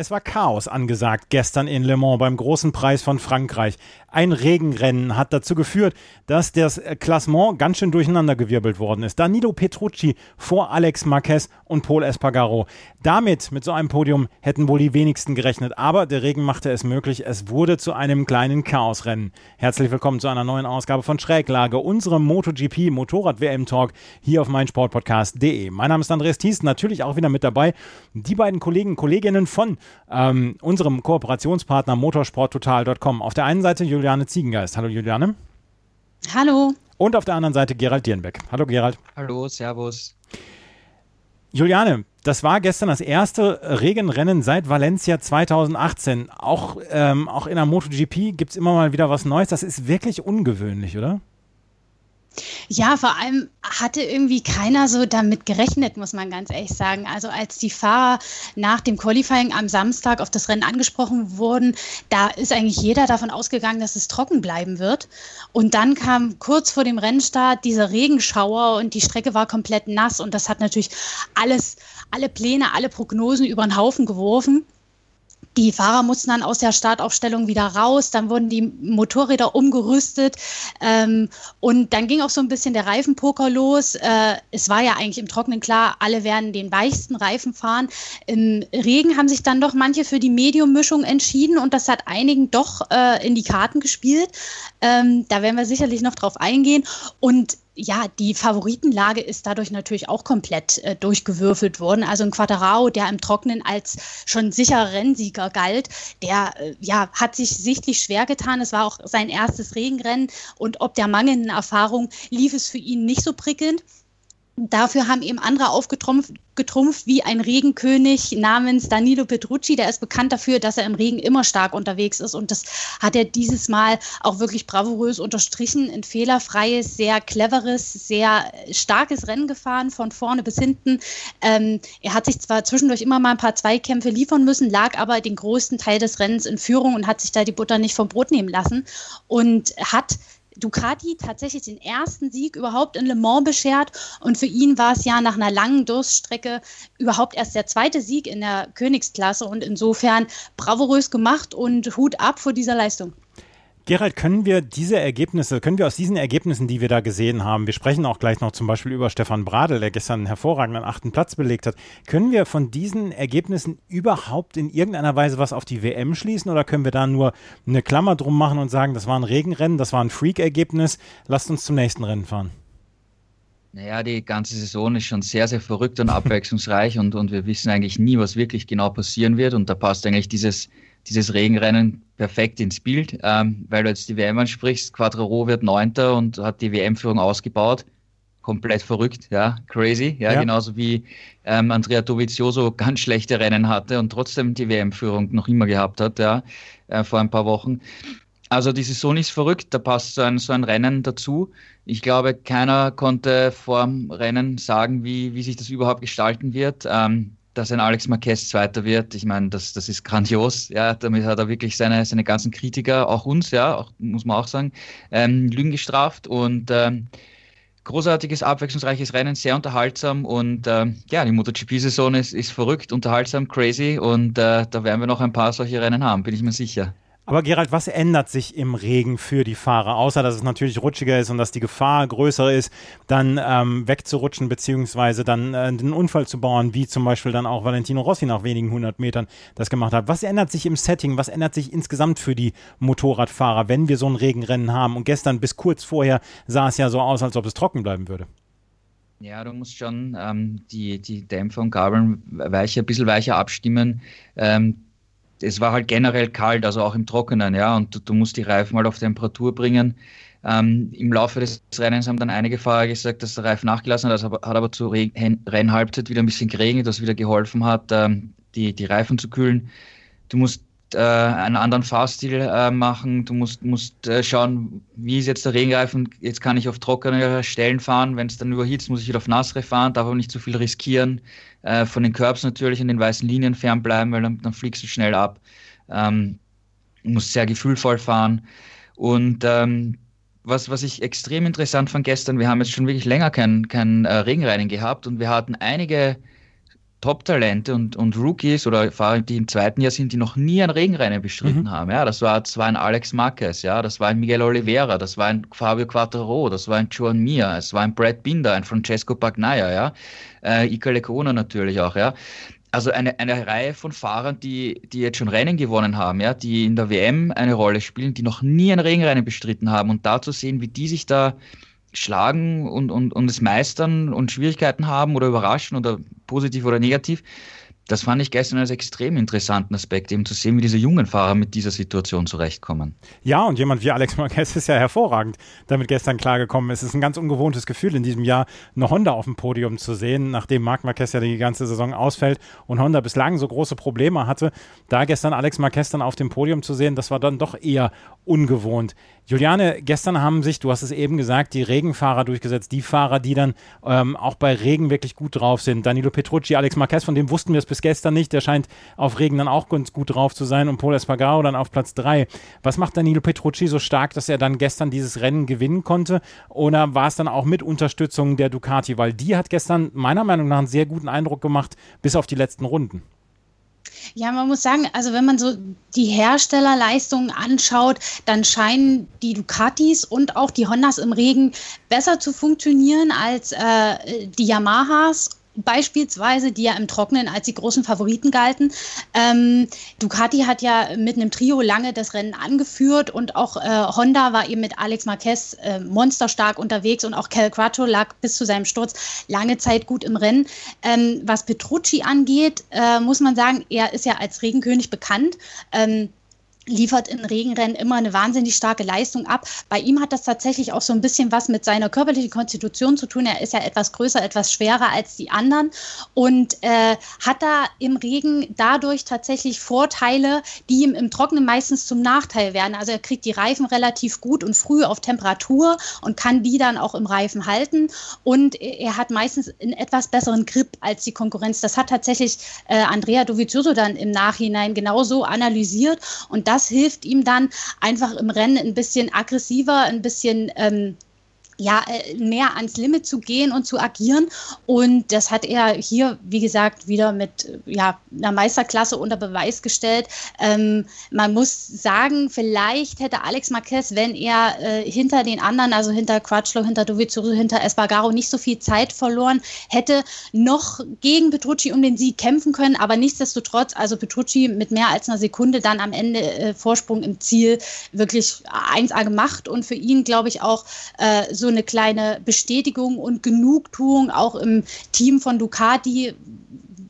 Es war Chaos angesagt gestern in Le Mans beim großen Preis von Frankreich. Ein Regenrennen hat dazu geführt, dass das Klassement ganz schön durcheinandergewirbelt worden ist. Danilo Petrucci vor Alex Marquez und Paul Espargaro. Damit, mit so einem Podium, hätten wohl die wenigsten gerechnet. Aber der Regen machte es möglich. Es wurde zu einem kleinen Chaosrennen. Herzlich willkommen zu einer neuen Ausgabe von Schräglage, unserem MotoGP Motorrad-WM-Talk hier auf meinsportpodcast.de. Mein Name ist Andreas Thies, natürlich auch wieder mit dabei. Die beiden Kollegen, Kolleginnen von ähm, unserem Kooperationspartner motorsporttotal.com. Auf der einen Seite Juliane Ziegengeist. Hallo Juliane. Hallo. Und auf der anderen Seite Gerald Dierenbeck. Hallo Gerald. Hallo, Servus. Juliane, das war gestern das erste Regenrennen seit Valencia 2018. Auch, ähm, auch in der MotoGP gibt es immer mal wieder was Neues. Das ist wirklich ungewöhnlich, oder? Ja, vor allem hatte irgendwie keiner so damit gerechnet, muss man ganz ehrlich sagen. Also als die Fahrer nach dem Qualifying am Samstag auf das Rennen angesprochen wurden, da ist eigentlich jeder davon ausgegangen, dass es trocken bleiben wird. Und dann kam kurz vor dem Rennstart dieser Regenschauer und die Strecke war komplett nass und das hat natürlich alles, alle Pläne, alle Prognosen über den Haufen geworfen. Die Fahrer mussten dann aus der Startaufstellung wieder raus, dann wurden die Motorräder umgerüstet ähm, und dann ging auch so ein bisschen der Reifenpoker los. Äh, es war ja eigentlich im Trockenen klar, alle werden den weichsten Reifen fahren. Im Regen haben sich dann doch manche für die Medium-Mischung entschieden und das hat einigen doch äh, in die Karten gespielt. Ähm, da werden wir sicherlich noch drauf eingehen und ja, die Favoritenlage ist dadurch natürlich auch komplett äh, durchgewürfelt worden. Also ein Quadrao, der im Trockenen als schon sicherer Rennsieger galt, der äh, ja, hat sich sichtlich schwer getan. Es war auch sein erstes Regenrennen und ob der mangelnden Erfahrung lief es für ihn nicht so prickelnd. Dafür haben eben andere aufgetrumpft, getrumpft, wie ein Regenkönig namens Danilo Petrucci. Der ist bekannt dafür, dass er im Regen immer stark unterwegs ist. Und das hat er dieses Mal auch wirklich bravourös unterstrichen. Ein fehlerfreies, sehr cleveres, sehr starkes Rennen gefahren, von vorne bis hinten. Ähm, er hat sich zwar zwischendurch immer mal ein paar Zweikämpfe liefern müssen, lag aber den größten Teil des Rennens in Führung und hat sich da die Butter nicht vom Brot nehmen lassen und hat Ducati tatsächlich den ersten Sieg überhaupt in Le Mans beschert. Und für ihn war es ja nach einer langen Durststrecke überhaupt erst der zweite Sieg in der Königsklasse. Und insofern bravourös gemacht und Hut ab vor dieser Leistung. Gerald, können wir diese Ergebnisse, können wir aus diesen Ergebnissen, die wir da gesehen haben, wir sprechen auch gleich noch zum Beispiel über Stefan Bradl, der gestern einen hervorragenden achten Platz belegt hat, können wir von diesen Ergebnissen überhaupt in irgendeiner Weise was auf die WM schließen oder können wir da nur eine Klammer drum machen und sagen, das war ein Regenrennen, das war ein Freak-Ergebnis, lasst uns zum nächsten Rennen fahren? Naja, die ganze Saison ist schon sehr, sehr verrückt und abwechslungsreich und, und wir wissen eigentlich nie, was wirklich genau passieren wird und da passt eigentlich dieses dieses Regenrennen perfekt ins Bild, ähm, weil du jetzt die WM ansprichst. Quadraro wird Neunter und hat die WM-Führung ausgebaut. Komplett verrückt, ja, crazy, ja, ja. genauso wie ähm, Andrea Dovizioso ganz schlechte Rennen hatte und trotzdem die WM-Führung noch immer gehabt hat, ja, äh, vor ein paar Wochen. Also die Saison ist verrückt, da passt so ein, so ein Rennen dazu. Ich glaube, keiner konnte vor dem Rennen sagen, wie, wie sich das überhaupt gestalten wird. Ähm, dass ein Alex Marquez Zweiter wird, ich meine, das, das ist grandios. Ja, damit hat er wirklich seine, seine ganzen Kritiker, auch uns, ja, auch, muss man auch sagen, ähm, Lügen gestraft und ähm, großartiges, abwechslungsreiches Rennen, sehr unterhaltsam und ähm, ja, die MotoGP-Saison ist, ist verrückt, unterhaltsam, crazy und äh, da werden wir noch ein paar solche Rennen haben, bin ich mir sicher. Aber Gerald, was ändert sich im Regen für die Fahrer? Außer, dass es natürlich rutschiger ist und dass die Gefahr größer ist, dann ähm, wegzurutschen beziehungsweise dann äh, einen Unfall zu bauen, wie zum Beispiel dann auch Valentino Rossi nach wenigen hundert Metern das gemacht hat. Was ändert sich im Setting? Was ändert sich insgesamt für die Motorradfahrer, wenn wir so ein Regenrennen haben? Und gestern bis kurz vorher sah es ja so aus, als ob es trocken bleiben würde. Ja, du musst schon ähm, die, die Dämpfer und Gabeln weicher, ein bisschen weicher abstimmen. Ähm, es war halt generell kalt, also auch im Trockenen, ja, und du, du musst die Reifen mal auf Temperatur bringen. Ähm, Im Laufe des Rennens haben dann einige Fahrer gesagt, dass der Reifen nachgelassen hat, das hat aber zur Re Rennhalbzeit wieder ein bisschen geregnet, das wieder geholfen hat, ähm, die, die Reifen zu kühlen. Du musst äh, einen anderen Fahrstil äh, machen, du musst, musst äh, schauen, wie ist jetzt der Regenreifen, jetzt kann ich auf trockene Stellen fahren, wenn es dann überhitzt, muss ich wieder auf nassere fahren, darf aber nicht zu viel riskieren, äh, von den Curbs natürlich und den weißen Linien fernbleiben, weil dann, dann fliegst du schnell ab. Ähm, musst sehr gefühlvoll fahren. Und ähm, was, was ich extrem interessant fand gestern, wir haben jetzt schon wirklich länger kein, kein äh, Regenrennen gehabt und wir hatten einige Top-Talente und, und Rookies oder Fahrer, die im zweiten Jahr sind, die noch nie ein Regenrennen bestritten mhm. haben. Ja, das war, das war ein Alex Marquez, ja, das war ein Miguel Oliveira, das war ein Fabio Quattro, das war ein Joan Mir, es war ein Brad Binder, ein Francesco Bagnaia, ja, äh, Ika Lecona natürlich auch, ja. Also eine, eine Reihe von Fahrern, die, die jetzt schon Rennen gewonnen haben, ja, die in der WM eine Rolle spielen, die noch nie ein Regenrennen bestritten haben und da zu sehen, wie die sich da schlagen und, und, und es meistern und Schwierigkeiten haben oder überraschen oder positiv oder negativ, das fand ich gestern als extrem interessanten Aspekt, eben zu sehen, wie diese jungen Fahrer mit dieser Situation zurechtkommen. Ja, und jemand wie Alex Marquez ist ja hervorragend damit gestern klargekommen. Es ist ein ganz ungewohntes Gefühl, in diesem Jahr eine Honda auf dem Podium zu sehen, nachdem Marc Marquez ja die ganze Saison ausfällt und Honda bislang so große Probleme hatte. Da gestern Alex Marquez dann auf dem Podium zu sehen, das war dann doch eher ungewohnt. Juliane, gestern haben sich, du hast es eben gesagt, die Regenfahrer durchgesetzt, die Fahrer, die dann ähm, auch bei Regen wirklich gut drauf sind. Danilo Petrucci, Alex Marquez, von dem wussten wir es bis gestern nicht, der scheint auf Regen dann auch ganz gut drauf zu sein und Paul Espargaro dann auf Platz 3. Was macht Danilo Petrucci so stark, dass er dann gestern dieses Rennen gewinnen konnte? Oder war es dann auch mit Unterstützung der Ducati? Weil die hat gestern meiner Meinung nach einen sehr guten Eindruck gemacht, bis auf die letzten Runden. Ja, man muss sagen, also wenn man so die Herstellerleistungen anschaut, dann scheinen die Ducatis und auch die Hondas im Regen besser zu funktionieren als äh, die Yamahas beispielsweise, die ja im Trockenen als die großen Favoriten galten. Ähm, Ducati hat ja mit einem Trio lange das Rennen angeführt und auch äh, Honda war eben mit Alex Marquez äh, monsterstark unterwegs und auch Cal Quattro lag bis zu seinem Sturz lange Zeit gut im Rennen. Ähm, was Petrucci angeht, äh, muss man sagen, er ist ja als Regenkönig bekannt. Ähm, liefert in Regenrennen immer eine wahnsinnig starke Leistung ab. Bei ihm hat das tatsächlich auch so ein bisschen was mit seiner körperlichen Konstitution zu tun. Er ist ja etwas größer, etwas schwerer als die anderen und äh, hat da im Regen dadurch tatsächlich Vorteile, die ihm im Trockenen meistens zum Nachteil werden. Also er kriegt die Reifen relativ gut und früh auf Temperatur und kann die dann auch im Reifen halten und er hat meistens einen etwas besseren Grip als die Konkurrenz. Das hat tatsächlich äh, Andrea Dovizioso dann im Nachhinein genauso analysiert und das das hilft ihm dann einfach im Rennen ein bisschen aggressiver, ein bisschen ähm, ja, äh, mehr ans Limit zu gehen und zu agieren. Und das hat er hier, wie gesagt, wieder mit ja, einer Meisterklasse unter Beweis gestellt. Ähm, man muss sagen, vielleicht hätte Alex Marquez, wenn er äh, hinter den anderen, also hinter Crutchlow, hinter Dovizioso, hinter Espargaro nicht so viel Zeit verloren, hätte noch gegen Petrucci um den Sieg kämpfen können. Aber nichtsdestotrotz, also Petrucci mit mehr als einer Sekunde dann am Ende äh, Vorsprung im Ziel wirklich 1A gemacht. Und für ihn, glaube ich, auch äh, so eine kleine Bestätigung und Genugtuung auch im Team von Ducati,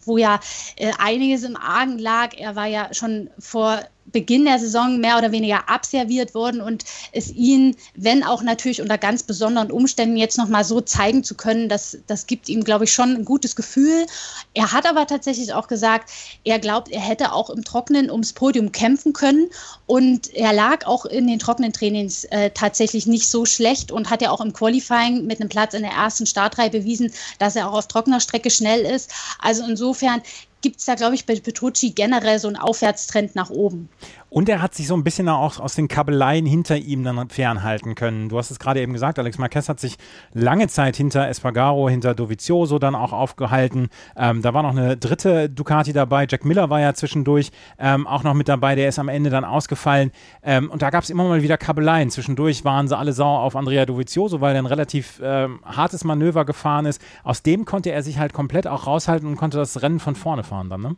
wo ja äh, einiges im Argen lag. Er war ja schon vor Beginn der Saison mehr oder weniger abserviert worden und es ihnen, wenn auch natürlich unter ganz besonderen Umständen jetzt nochmal so zeigen zu können, das, das gibt ihm, glaube ich, schon ein gutes Gefühl. Er hat aber tatsächlich auch gesagt, er glaubt, er hätte auch im Trockenen ums Podium kämpfen können und er lag auch in den trockenen Trainings äh, tatsächlich nicht so schlecht und hat ja auch im Qualifying mit einem Platz in der ersten Startreihe bewiesen, dass er auch auf trockener Strecke schnell ist. Also insofern gibt es da, glaube ich, bei Petrucci generell so einen Aufwärtstrend nach oben. Und er hat sich so ein bisschen auch aus den Kabeleien hinter ihm dann fernhalten können. Du hast es gerade eben gesagt, Alex Marquez hat sich lange Zeit hinter Espargaro, hinter Dovizioso dann auch aufgehalten. Ähm, da war noch eine dritte Ducati dabei. Jack Miller war ja zwischendurch ähm, auch noch mit dabei. Der ist am Ende dann ausgefallen. Ähm, und da gab es immer mal wieder Kabeleien. Zwischendurch waren sie alle sauer auf Andrea Dovizioso, weil er ein relativ ähm, hartes Manöver gefahren ist. Aus dem konnte er sich halt komplett auch raushalten und konnte das Rennen von vorne fahren dann, ne?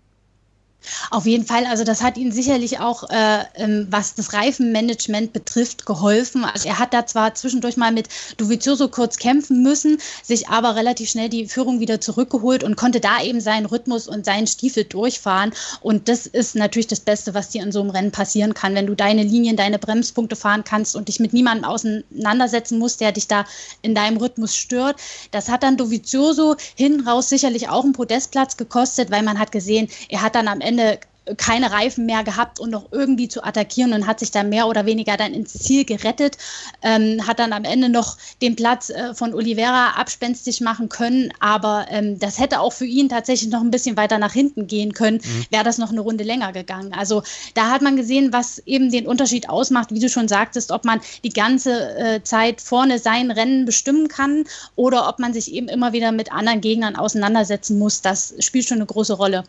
Auf jeden Fall, also das hat ihm sicherlich auch, äh, ähm, was das Reifenmanagement betrifft, geholfen. Also er hat da zwar zwischendurch mal mit Dovizioso kurz kämpfen müssen, sich aber relativ schnell die Führung wieder zurückgeholt und konnte da eben seinen Rhythmus und seinen Stiefel durchfahren. Und das ist natürlich das Beste, was dir in so einem Rennen passieren kann, wenn du deine Linien, deine Bremspunkte fahren kannst und dich mit niemandem auseinandersetzen musst, der dich da in deinem Rhythmus stört. Das hat dann Dovizioso hinten raus sicherlich auch einen Podestplatz gekostet, weil man hat gesehen, er hat dann am Ende Ende keine Reifen mehr gehabt und noch irgendwie zu attackieren und hat sich dann mehr oder weniger dann ins Ziel gerettet, ähm, hat dann am Ende noch den Platz äh, von Oliveira abspenstig machen können, aber ähm, das hätte auch für ihn tatsächlich noch ein bisschen weiter nach hinten gehen können, mhm. wäre das noch eine Runde länger gegangen. Also da hat man gesehen, was eben den Unterschied ausmacht, wie du schon sagtest, ob man die ganze äh, Zeit vorne sein Rennen bestimmen kann oder ob man sich eben immer wieder mit anderen Gegnern auseinandersetzen muss. Das spielt schon eine große Rolle.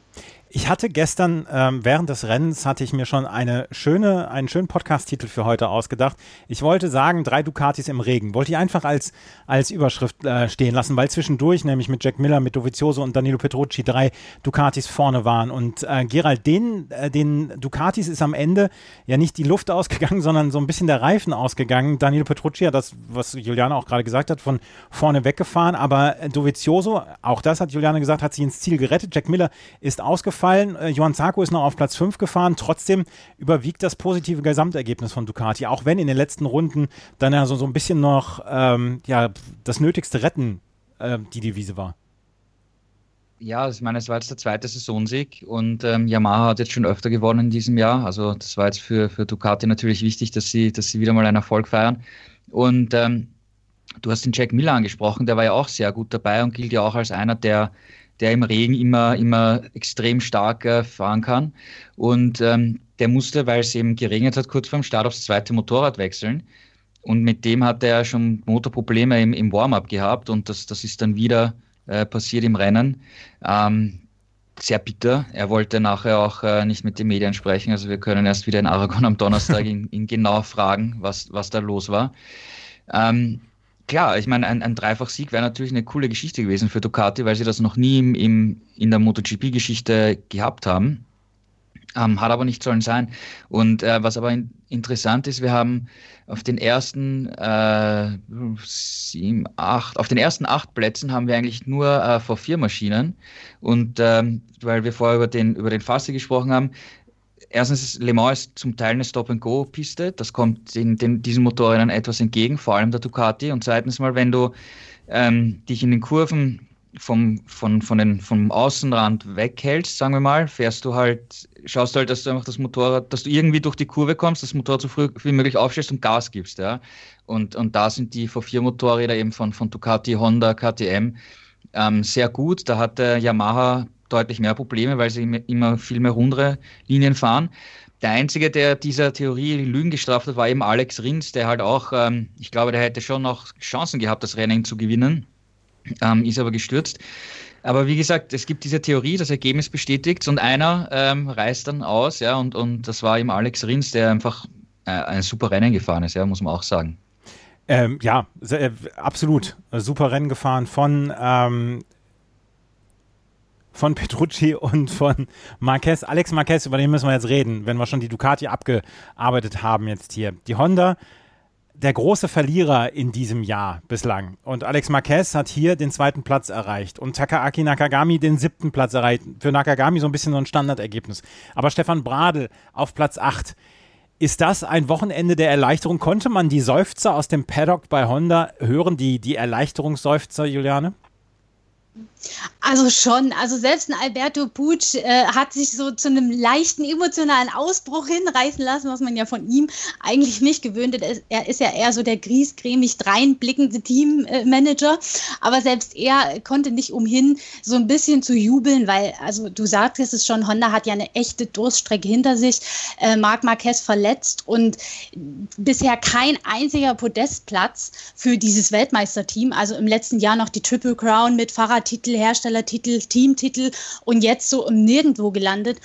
Ich hatte gestern ähm, während des Rennens hatte ich mir schon eine schöne, einen schönen Podcast-Titel für heute ausgedacht. Ich wollte sagen, drei Ducatis im Regen. Wollte ich einfach als, als Überschrift äh, stehen lassen, weil zwischendurch nämlich mit Jack Miller, mit Dovizioso und Danilo Petrucci drei Ducatis vorne waren. Und äh, Gerald, den, äh, den Ducatis ist am Ende ja nicht die Luft ausgegangen, sondern so ein bisschen der Reifen ausgegangen. Danilo Petrucci hat das, was Juliane auch gerade gesagt hat, von vorne weggefahren. Aber Dovizioso, auch das hat Juliane gesagt, hat sich ins Ziel gerettet. Jack Miller ist ausgefallen gefallen. Äh, Johann Zarco ist noch auf Platz 5 gefahren. Trotzdem überwiegt das positive Gesamtergebnis von Ducati, auch wenn in den letzten Runden dann ja so, so ein bisschen noch ähm, ja, das nötigste Retten äh, die Devise war. Ja, ich meine, es war jetzt der zweite Saisonsieg und ähm, Yamaha hat jetzt schon öfter gewonnen in diesem Jahr. Also das war jetzt für, für Ducati natürlich wichtig, dass sie, dass sie wieder mal einen Erfolg feiern. Und ähm, du hast den Jack Miller angesprochen, der war ja auch sehr gut dabei und gilt ja auch als einer der der im Regen immer, immer extrem stark äh, fahren kann. Und ähm, der musste, weil es eben geregnet hat, kurz vor dem Start aufs zweite Motorrad wechseln. Und mit dem hat er schon Motorprobleme im, im Warm-up gehabt und das, das ist dann wieder äh, passiert im Rennen. Ähm, sehr bitter. Er wollte nachher auch äh, nicht mit den Medien sprechen. Also wir können erst wieder in Aragon am Donnerstag ihn, ihn genau fragen, was, was da los war. Ähm, klar, ich meine, ein, ein Dreifach-Sieg wäre natürlich eine coole Geschichte gewesen für Ducati, weil sie das noch nie im, im in der MotoGP-Geschichte gehabt haben. Ähm, hat aber nicht sollen sein. Und äh, was aber in, interessant ist, wir haben auf den ersten äh, sieben, acht, auf den ersten acht Plätzen haben wir eigentlich nur äh, V4-Maschinen. Und ähm, weil wir vorher über den, über den Fasse gesprochen haben, erstens ist Le Mans ist zum Teil eine Stop-and-Go-Piste. Das kommt in den, diesen Motorrädern etwas entgegen, vor allem der Ducati. Und zweitens mal, wenn du ähm, dich in den Kurven vom, von, von den, vom Außenrand weghältst, sagen wir mal, fährst du halt, schaust du halt, dass du einfach das Motorrad, dass du irgendwie durch die Kurve kommst, das Motorrad so früh wie möglich aufstellst und Gas gibst. Ja? Und, und da sind die V4-Motorräder eben von, von Ducati, Honda, KTM ähm, sehr gut. Da hat der Yamaha deutlich mehr Probleme, weil sie immer viel mehr rundere Linien fahren. Der Einzige, der dieser Theorie Lügen gestraft hat, war eben Alex Rins, der halt auch, ähm, ich glaube, der hätte schon noch Chancen gehabt, das Rennen zu gewinnen, ähm, ist aber gestürzt. Aber wie gesagt, es gibt diese Theorie, das Ergebnis bestätigt und einer ähm, reißt dann aus, ja, und, und das war eben Alex Rins, der einfach äh, ein super Rennen gefahren ist, ja, muss man auch sagen. Ähm, ja, sehr, äh, absolut. Super Rennen gefahren von ähm, von Petrucci und von Marquez. Alex Marquez, über den müssen wir jetzt reden, wenn wir schon die Ducati abgearbeitet haben jetzt hier. Die Honda, der große Verlierer in diesem Jahr bislang. Und Alex Marquez hat hier den zweiten Platz erreicht und Takaaki Nakagami den siebten Platz erreicht. Für Nakagami so ein bisschen so ein Standardergebnis. Aber Stefan Bradl auf Platz 8. Ist das ein Wochenende der Erleichterung? Konnte man die Seufzer aus dem Paddock bei Honda hören, die, die Erleichterungsseufzer, Juliane? Also schon, also selbst ein Alberto Puig äh, hat sich so zu einem leichten emotionalen Ausbruch hinreißen lassen, was man ja von ihm eigentlich nicht gewöhnt ist. Er ist ja eher so der griesgrämig dreinblickende Teammanager, aber selbst er konnte nicht umhin, so ein bisschen zu jubeln, weil, also du sagtest es schon, Honda hat ja eine echte Durststrecke hinter sich, äh, Marc Marquez verletzt und bisher kein einziger Podestplatz für dieses Weltmeisterteam, also im letzten Jahr noch die Triple Crown mit Fahrradtitel Titel, Herstellertitel, Teamtitel und jetzt so im Nirgendwo gelandet.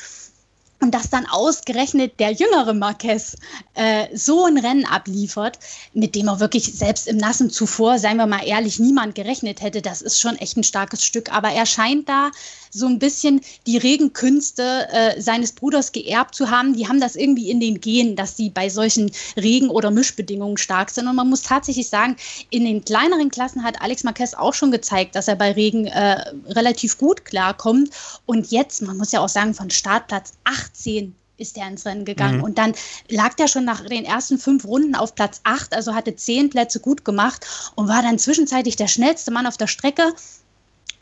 Und dass dann ausgerechnet der jüngere Marquez äh, so ein Rennen abliefert, mit dem er wirklich selbst im Nassen zuvor, seien wir mal ehrlich, niemand gerechnet hätte, das ist schon echt ein starkes Stück. Aber er scheint da so ein bisschen die Regenkünste äh, seines Bruders geerbt zu haben. Die haben das irgendwie in den Genen, dass sie bei solchen Regen- oder Mischbedingungen stark sind. Und man muss tatsächlich sagen, in den kleineren Klassen hat Alex Marquez auch schon gezeigt, dass er bei Regen äh, relativ gut klarkommt. Und jetzt, man muss ja auch sagen, von Startplatz 18 ist er ins Rennen gegangen. Mhm. Und dann lag der schon nach den ersten fünf Runden auf Platz 8, also hatte zehn Plätze gut gemacht und war dann zwischenzeitlich der schnellste Mann auf der Strecke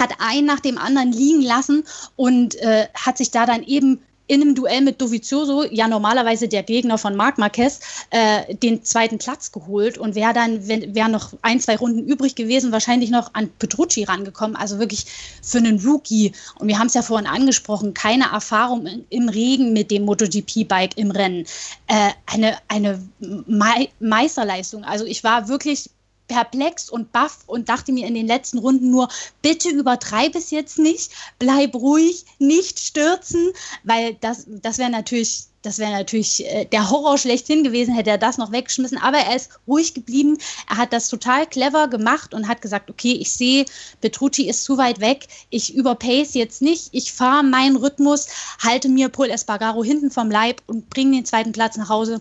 hat einen nach dem anderen liegen lassen und äh, hat sich da dann eben in einem Duell mit Dovizioso, ja normalerweise der Gegner von Marc Marquez, äh, den zweiten Platz geholt und wäre dann, wäre noch ein, zwei Runden übrig gewesen, wahrscheinlich noch an Petrucci rangekommen. Also wirklich für einen Rookie. Und wir haben es ja vorhin angesprochen, keine Erfahrung im Regen mit dem MotoGP-Bike im Rennen. Äh, eine eine Me Meisterleistung. Also ich war wirklich perplex und baff und dachte mir in den letzten Runden nur, bitte übertreib es jetzt nicht, bleib ruhig, nicht stürzen, weil das, das wäre natürlich, das wäre natürlich äh, der Horror schlechthin gewesen, hätte er das noch weggeschmissen. Aber er ist ruhig geblieben. Er hat das total clever gemacht und hat gesagt, okay, ich sehe, Petrucci ist zu weit weg. Ich überpace jetzt nicht. Ich fahre meinen Rhythmus, halte mir Paul Espargaro hinten vom Leib und bringe den zweiten Platz nach Hause.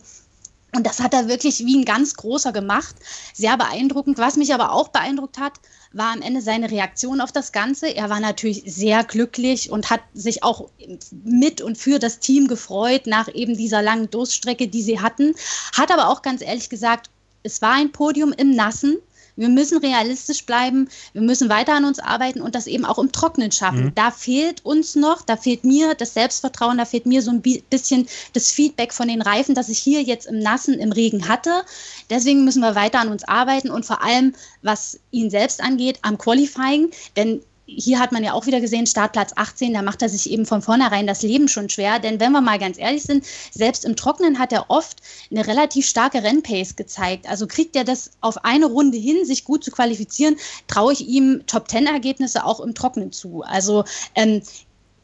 Und das hat er wirklich wie ein ganz großer gemacht. Sehr beeindruckend. Was mich aber auch beeindruckt hat, war am Ende seine Reaktion auf das Ganze. Er war natürlich sehr glücklich und hat sich auch mit und für das Team gefreut nach eben dieser langen Durststrecke, die sie hatten. Hat aber auch ganz ehrlich gesagt, es war ein Podium im Nassen. Wir müssen realistisch bleiben, wir müssen weiter an uns arbeiten und das eben auch im Trocknen schaffen. Mhm. Da fehlt uns noch, da fehlt mir das Selbstvertrauen, da fehlt mir so ein bisschen das Feedback von den Reifen, das ich hier jetzt im Nassen, im Regen hatte. Deswegen müssen wir weiter an uns arbeiten und vor allem, was ihn selbst angeht, am Qualifying, denn hier hat man ja auch wieder gesehen, Startplatz 18, da macht er sich eben von vornherein das Leben schon schwer. Denn wenn wir mal ganz ehrlich sind, selbst im Trockenen hat er oft eine relativ starke Rennpace gezeigt. Also kriegt er das auf eine Runde hin, sich gut zu qualifizieren, traue ich ihm Top-10-Ergebnisse auch im Trockenen zu. Also ähm,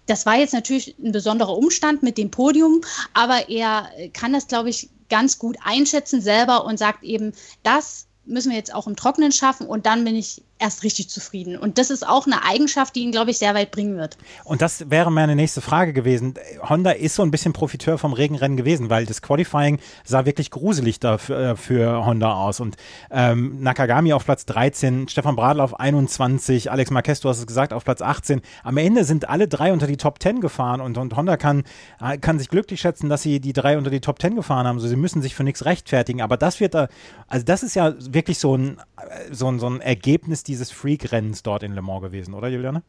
das war jetzt natürlich ein besonderer Umstand mit dem Podium, aber er kann das, glaube ich, ganz gut einschätzen selber und sagt eben, das müssen wir jetzt auch im Trockenen schaffen und dann bin ich erst richtig zufrieden. Und das ist auch eine Eigenschaft, die ihn, glaube ich, sehr weit bringen wird. Und das wäre meine nächste Frage gewesen. Honda ist so ein bisschen Profiteur vom Regenrennen gewesen, weil das Qualifying sah wirklich gruselig da für, äh, für Honda aus. Und ähm, Nakagami auf Platz 13, Stefan Bradl auf 21, Alex Marquez, du hast es gesagt, auf Platz 18. Am Ende sind alle drei unter die Top 10 gefahren und, und Honda kann, äh, kann sich glücklich schätzen, dass sie die drei unter die Top 10 gefahren haben. Also sie müssen sich für nichts rechtfertigen. Aber das wird da, also das ist ja wirklich so ein, so ein, so ein Ergebnis dieses Freak-Rennens dort in Le Mans gewesen, oder Juliane?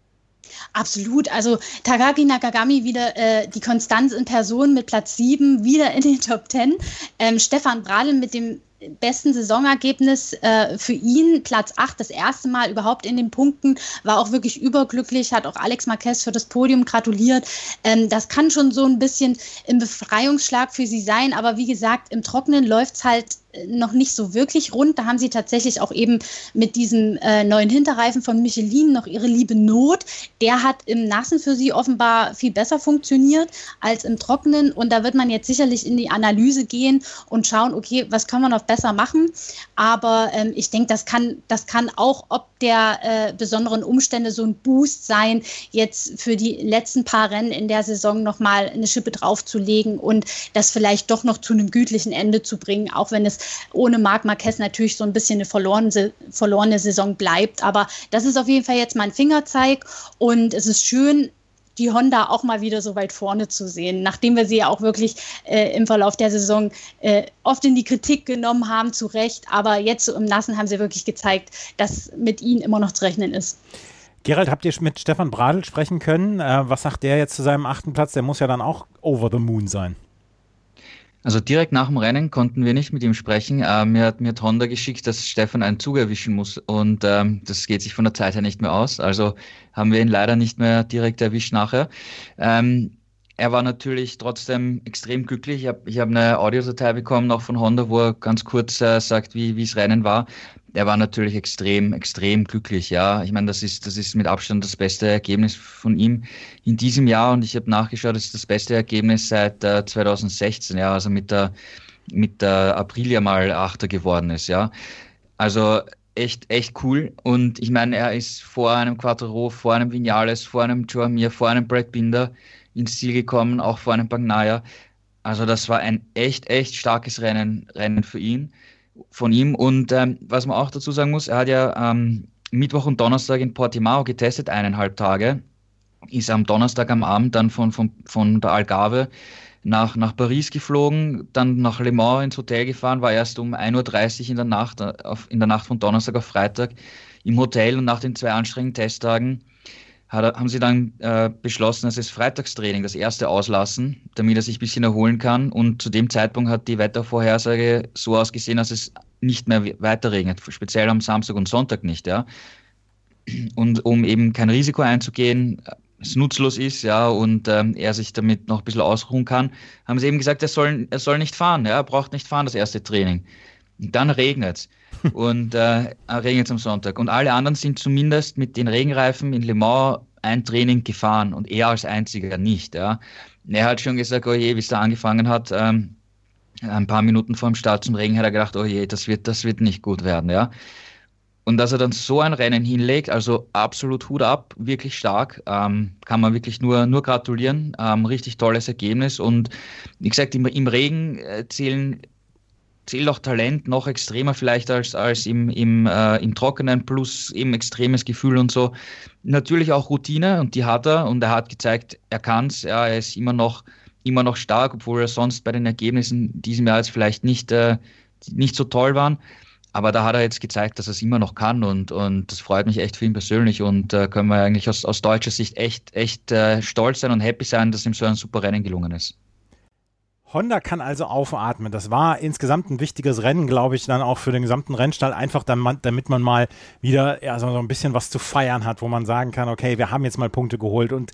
Absolut. Also Takagi Nakagami wieder äh, die Konstanz in Person mit Platz 7, wieder in den Top 10. Ähm, Stefan Bradl mit dem besten Saisonergebnis äh, für ihn, Platz 8, das erste Mal überhaupt in den Punkten, war auch wirklich überglücklich, hat auch Alex Marquez für das Podium gratuliert. Ähm, das kann schon so ein bisschen im Befreiungsschlag für sie sein, aber wie gesagt, im Trockenen läuft es halt noch nicht so wirklich rund. Da haben sie tatsächlich auch eben mit diesem äh, neuen Hinterreifen von Michelin noch ihre liebe Not. Der hat im Nassen für sie offenbar viel besser funktioniert als im Trockenen. Und da wird man jetzt sicherlich in die Analyse gehen und schauen, okay, was kann man noch besser machen. Aber ähm, ich denke, das kann, das kann auch ob der äh, besonderen Umstände so ein Boost sein, jetzt für die letzten paar Rennen in der Saison nochmal eine Schippe draufzulegen und das vielleicht doch noch zu einem gütlichen Ende zu bringen, auch wenn es ohne Marc Marquez natürlich so ein bisschen eine verlorene, verlorene Saison bleibt. Aber das ist auf jeden Fall jetzt mein Fingerzeig und es ist schön, die Honda auch mal wieder so weit vorne zu sehen, nachdem wir sie ja auch wirklich äh, im Verlauf der Saison äh, oft in die Kritik genommen haben, zu Recht. Aber jetzt so im Nassen haben sie wirklich gezeigt, dass mit ihnen immer noch zu rechnen ist. Gerald, habt ihr mit Stefan Bradl sprechen können? Äh, was sagt der jetzt zu seinem achten Platz? Der muss ja dann auch over the moon sein. Also direkt nach dem Rennen konnten wir nicht mit ihm sprechen. Äh, mir, hat, mir hat Honda geschickt, dass Stefan einen Zug erwischen muss und ähm, das geht sich von der Zeit her nicht mehr aus. Also haben wir ihn leider nicht mehr direkt erwischt nachher. Ähm, er war natürlich trotzdem extrem glücklich. Ich habe ich hab eine Audiodatei bekommen, noch von Honda, wo er ganz kurz äh, sagt, wie es Rennen war er war natürlich extrem, extrem glücklich. Ja, ich meine, das ist, das ist mit Abstand das beste Ergebnis von ihm in diesem Jahr und ich habe nachgeschaut, das ist das beste Ergebnis seit äh, 2016, ja, also mit der, mit der Aprilia mal Achter geworden ist, ja. Also echt, echt cool und ich meine, er ist vor einem Quattro, vor einem Vinales, vor einem Joamir, vor einem Brad Binder ins Ziel gekommen, auch vor einem Bagnaia. Also das war ein echt, echt starkes Rennen, Rennen für ihn von ihm. Und ähm, was man auch dazu sagen muss, er hat ja ähm, Mittwoch und Donnerstag in Portimao getestet, eineinhalb Tage. Ist am Donnerstag am Abend dann von, von, von der Algarve nach, nach Paris geflogen, dann nach Le Mans ins Hotel gefahren, war erst um 1.30 Uhr in der Nacht, auf, in der Nacht von Donnerstag auf Freitag im Hotel und nach den zwei anstrengenden Testtagen hat, haben sie dann äh, beschlossen, dass es Freitagstraining, das erste auslassen, damit er sich ein bisschen erholen kann. Und zu dem Zeitpunkt hat die Wettervorhersage so ausgesehen, dass es nicht mehr weiter regnet, speziell am Samstag und Sonntag nicht, ja. Und um eben kein Risiko einzugehen, es nutzlos ist, ja, und ähm, er sich damit noch ein bisschen ausruhen kann, haben sie eben gesagt, er soll, er soll nicht fahren, ja, er braucht nicht fahren, das erste Training. Und dann regnet es. und äh, regnet am Sonntag. Und alle anderen sind zumindest mit den Regenreifen in Le Mans ein Training gefahren und er als einziger nicht. Ja. Er hat schon gesagt, oh je, wie es da angefangen hat, ähm, ein paar Minuten vor dem Start zum Regen hat er gedacht, oh je, das wird, das wird nicht gut werden. Ja. Und dass er dann so ein Rennen hinlegt, also absolut Hut ab, wirklich stark, ähm, kann man wirklich nur, nur gratulieren. Ähm, richtig tolles Ergebnis. Und wie gesagt, im, im Regen äh, zählen zählt auch Talent noch extremer vielleicht als, als im, im, äh, im Trockenen plus eben extremes Gefühl und so. Natürlich auch Routine und die hat er und er hat gezeigt, er kann es. Ja, er ist immer noch, immer noch stark, obwohl er sonst bei den Ergebnissen diesem Jahr jetzt vielleicht nicht, äh, nicht so toll waren. Aber da hat er jetzt gezeigt, dass er es immer noch kann und, und das freut mich echt für ihn persönlich und äh, können wir eigentlich aus, aus deutscher Sicht echt, echt äh, stolz sein und happy sein, dass ihm so ein super Rennen gelungen ist. Honda kann also aufatmen. Das war insgesamt ein wichtiges Rennen, glaube ich, dann auch für den gesamten Rennstall, einfach damit man mal wieder ja, so ein bisschen was zu feiern hat, wo man sagen kann, okay, wir haben jetzt mal Punkte geholt und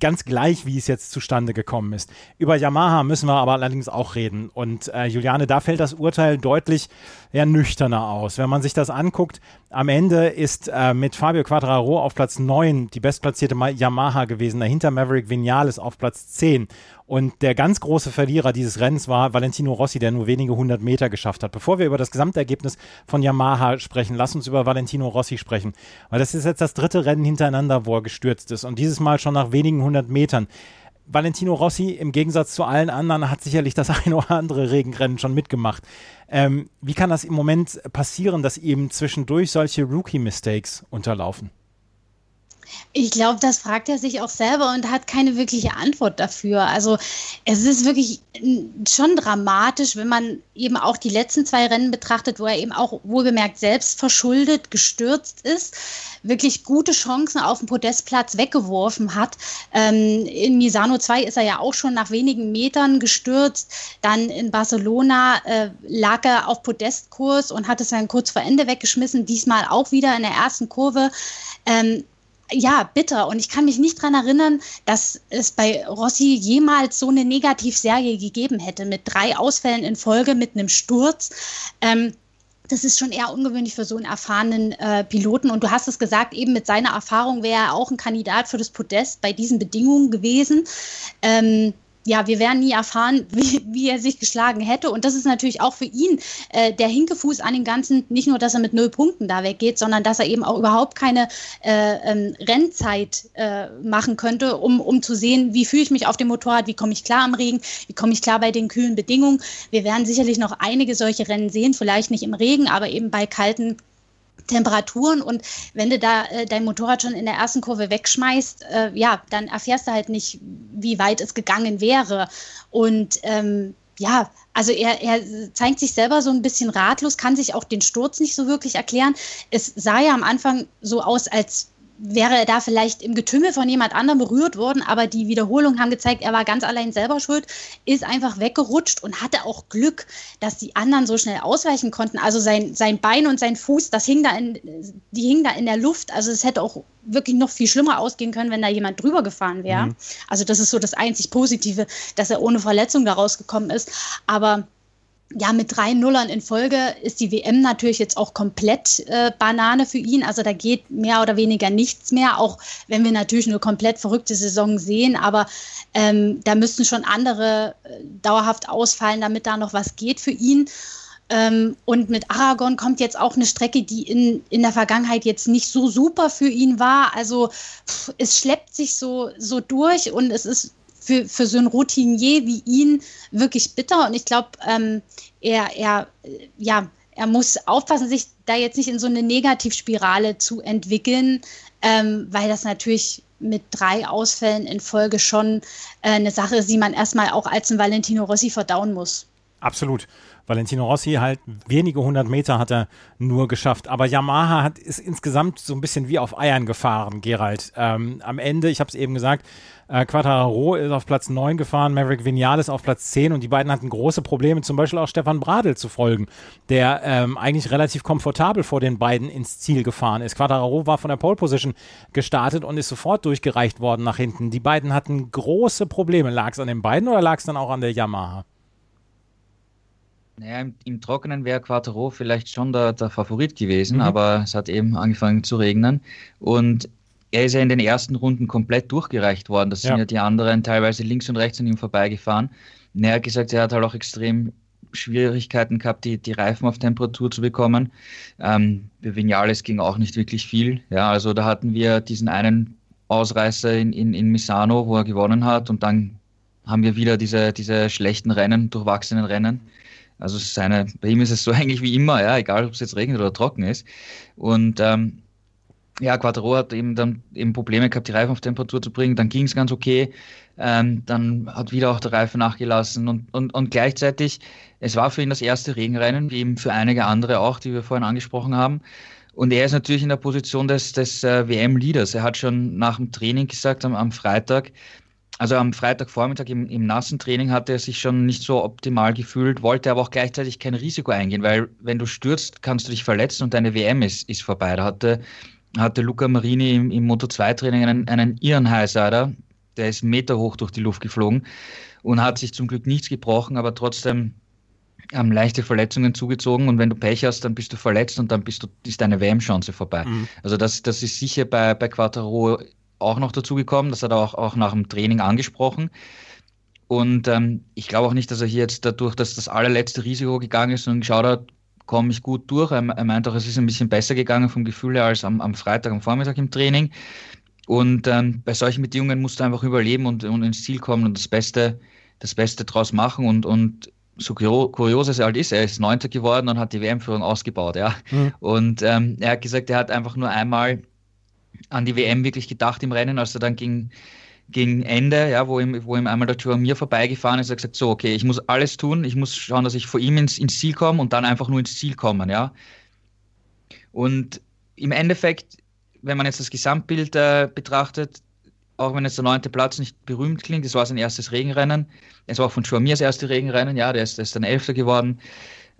ganz gleich, wie es jetzt zustande gekommen ist. Über Yamaha müssen wir aber allerdings auch reden. Und äh, Juliane, da fällt das Urteil deutlich ja, nüchterner aus. Wenn man sich das anguckt, am Ende ist äh, mit Fabio Quattraro auf Platz 9 die bestplatzierte Yamaha gewesen, dahinter Maverick Vinales auf Platz 10. Und der ganz große Verlierer dieses Rennens war Valentino Rossi, der nur wenige hundert Meter geschafft hat. Bevor wir über das Gesamtergebnis von Yamaha sprechen, lass uns über Valentino Rossi sprechen. Weil das ist jetzt das dritte Rennen hintereinander, wo er gestürzt ist. Und dieses Mal schon nach wenigen hundert Metern. Valentino Rossi im Gegensatz zu allen anderen hat sicherlich das ein oder andere Regenrennen schon mitgemacht. Ähm, wie kann das im Moment passieren, dass ihm zwischendurch solche Rookie-Mistakes unterlaufen? Ich glaube, das fragt er sich auch selber und hat keine wirkliche Antwort dafür. Also es ist wirklich schon dramatisch, wenn man eben auch die letzten zwei Rennen betrachtet, wo er eben auch wohlbemerkt selbst verschuldet gestürzt ist, wirklich gute Chancen auf dem Podestplatz weggeworfen hat. Ähm, in Misano 2 ist er ja auch schon nach wenigen Metern gestürzt. Dann in Barcelona äh, lag er auf Podestkurs und hat es dann kurz vor Ende weggeschmissen. Diesmal auch wieder in der ersten Kurve. Ähm, ja, bitter. Und ich kann mich nicht daran erinnern, dass es bei Rossi jemals so eine Negativserie gegeben hätte mit drei Ausfällen in Folge, mit einem Sturz. Ähm, das ist schon eher ungewöhnlich für so einen erfahrenen äh, Piloten. Und du hast es gesagt, eben mit seiner Erfahrung wäre er auch ein Kandidat für das Podest bei diesen Bedingungen gewesen. Ähm, ja, wir werden nie erfahren, wie, wie er sich geschlagen hätte. Und das ist natürlich auch für ihn äh, der Hinkefuß an dem Ganzen. Nicht nur, dass er mit null Punkten da weggeht, sondern dass er eben auch überhaupt keine äh, ähm, Rennzeit äh, machen könnte, um, um zu sehen, wie fühle ich mich auf dem Motorrad, wie komme ich klar am Regen, wie komme ich klar bei den kühlen Bedingungen. Wir werden sicherlich noch einige solche Rennen sehen, vielleicht nicht im Regen, aber eben bei kalten Temperaturen und wenn du da äh, dein Motorrad schon in der ersten Kurve wegschmeißt, äh, ja, dann erfährst du halt nicht, wie weit es gegangen wäre. Und ähm, ja, also er, er zeigt sich selber so ein bisschen ratlos, kann sich auch den Sturz nicht so wirklich erklären. Es sah ja am Anfang so aus, als wäre er da vielleicht im Getümmel von jemand anderem berührt worden, aber die Wiederholungen haben gezeigt, er war ganz allein selber schuld, ist einfach weggerutscht und hatte auch Glück, dass die anderen so schnell ausweichen konnten. Also sein, sein Bein und sein Fuß, das hing da in, die hingen da in der Luft. Also es hätte auch wirklich noch viel schlimmer ausgehen können, wenn da jemand drüber gefahren wäre. Mhm. Also das ist so das einzig Positive, dass er ohne Verletzung da rausgekommen ist. Aber ja, mit drei Nullern in Folge ist die WM natürlich jetzt auch komplett äh, Banane für ihn. Also da geht mehr oder weniger nichts mehr, auch wenn wir natürlich eine komplett verrückte Saison sehen. Aber ähm, da müssten schon andere äh, dauerhaft ausfallen, damit da noch was geht für ihn. Ähm, und mit Aragon kommt jetzt auch eine Strecke, die in, in der Vergangenheit jetzt nicht so super für ihn war. Also pff, es schleppt sich so, so durch und es ist für, für so ein Routinier wie ihn wirklich bitter. Und ich glaube, ähm, er, er, ja, er muss aufpassen, sich da jetzt nicht in so eine Negativspirale zu entwickeln, ähm, weil das natürlich mit drei Ausfällen in Folge schon äh, eine Sache ist, die man erstmal auch als ein Valentino Rossi verdauen muss. Absolut. Valentino Rossi halt wenige hundert Meter hat er nur geschafft. Aber Yamaha hat ist insgesamt so ein bisschen wie auf Eiern gefahren, Gerald. Ähm, am Ende, ich habe es eben gesagt, äh, Quattararo ist auf Platz 9 gefahren, Maverick Vinales auf Platz 10 und die beiden hatten große Probleme, zum Beispiel auch Stefan Bradl zu folgen, der ähm, eigentlich relativ komfortabel vor den beiden ins Ziel gefahren ist. Quattararo war von der Pole Position gestartet und ist sofort durchgereicht worden nach hinten. Die beiden hatten große Probleme. Lag es an den beiden oder lag es dann auch an der Yamaha? Naja, im, im Trockenen wäre Quattro vielleicht schon der, der Favorit gewesen, mhm. aber es hat eben angefangen zu regnen. Und er ist ja in den ersten Runden komplett durchgereicht worden. Das ja. sind ja die anderen teilweise links und rechts an ihm vorbeigefahren. Und er hat gesagt, er hat halt auch extrem Schwierigkeiten gehabt, die, die Reifen auf Temperatur zu bekommen. Ähm, bei Vinales ging auch nicht wirklich viel. Ja, also da hatten wir diesen einen Ausreißer in, in, in Misano, wo er gewonnen hat und dann haben wir wieder diese, diese schlechten Rennen, durchwachsenen Rennen. Also seine, bei ihm ist es so eigentlich wie immer, ja, egal ob es jetzt regnet oder trocken ist. Und ähm, ja, Quattro hat eben dann eben Probleme gehabt, die Reifen auf Temperatur zu bringen. Dann ging es ganz okay. Ähm, dann hat wieder auch der Reifen nachgelassen und, und, und gleichzeitig, es war für ihn das erste Regenrennen, wie eben für einige andere auch, die wir vorhin angesprochen haben. Und er ist natürlich in der Position des, des äh, WM-Leaders. Er hat schon nach dem Training gesagt, am, am Freitag, also am Freitagvormittag im, im nassen Training hatte er sich schon nicht so optimal gefühlt, wollte aber auch gleichzeitig kein Risiko eingehen, weil wenn du stürzt, kannst du dich verletzen und deine WM ist, ist vorbei. Da hatte, hatte Luca Marini im, im Moto2-Training einen, einen irren Highsider, der ist Meter hoch durch die Luft geflogen und hat sich zum Glück nichts gebrochen, aber trotzdem haben leichte Verletzungen zugezogen und wenn du Pech hast, dann bist du verletzt und dann bist du, ist deine WM-Chance vorbei. Mhm. Also das, das ist sicher bei, bei Quattaro auch noch dazugekommen. Das hat er auch, auch nach dem Training angesprochen. Und ähm, ich glaube auch nicht, dass er hier jetzt dadurch, dass das allerletzte Risiko gegangen ist und geschaut hat, komme ich gut durch. Er, er meint auch, es ist ein bisschen besser gegangen vom Gefühl her als am, am Freitag, am Vormittag im Training. Und ähm, bei solchen Bedingungen musst du einfach überleben und, und ins Ziel kommen und das Beste, das Beste draus machen. Und, und so kurios es halt ist, er ist Neunter geworden und hat die WM-Führung ausgebaut. Ja. Mhm. Und ähm, er hat gesagt, er hat einfach nur einmal an die WM wirklich gedacht im Rennen, als er dann gegen, gegen Ende, ja, wo ihm, wo ihm einmal der Tour mir vorbeigefahren ist, hat gesagt, so, okay, ich muss alles tun, ich muss schauen, dass ich vor ihm ins, ins Ziel komme und dann einfach nur ins Ziel kommen, ja. Und im Endeffekt, wenn man jetzt das Gesamtbild äh, betrachtet, auch wenn jetzt der neunte Platz nicht berühmt klingt, es war sein erstes Regenrennen, es war auch von Schwamirs erste Regenrennen, ja, der ist, der ist dann Elfter geworden.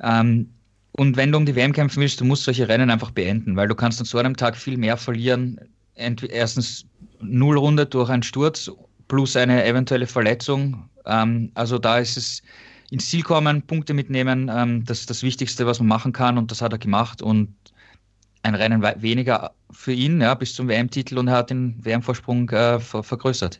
Ähm, und wenn du um die WM kämpfen willst, du musst solche Rennen einfach beenden, weil du kannst an so einem Tag viel mehr verlieren. Erstens null Runde durch einen Sturz plus eine eventuelle Verletzung. Ähm, also da ist es ins Ziel kommen, Punkte mitnehmen, ähm, das ist das Wichtigste, was man machen kann und das hat er gemacht und ein Rennen weniger für ihn ja, bis zum WM-Titel und er hat den WM-Vorsprung äh, vergrößert.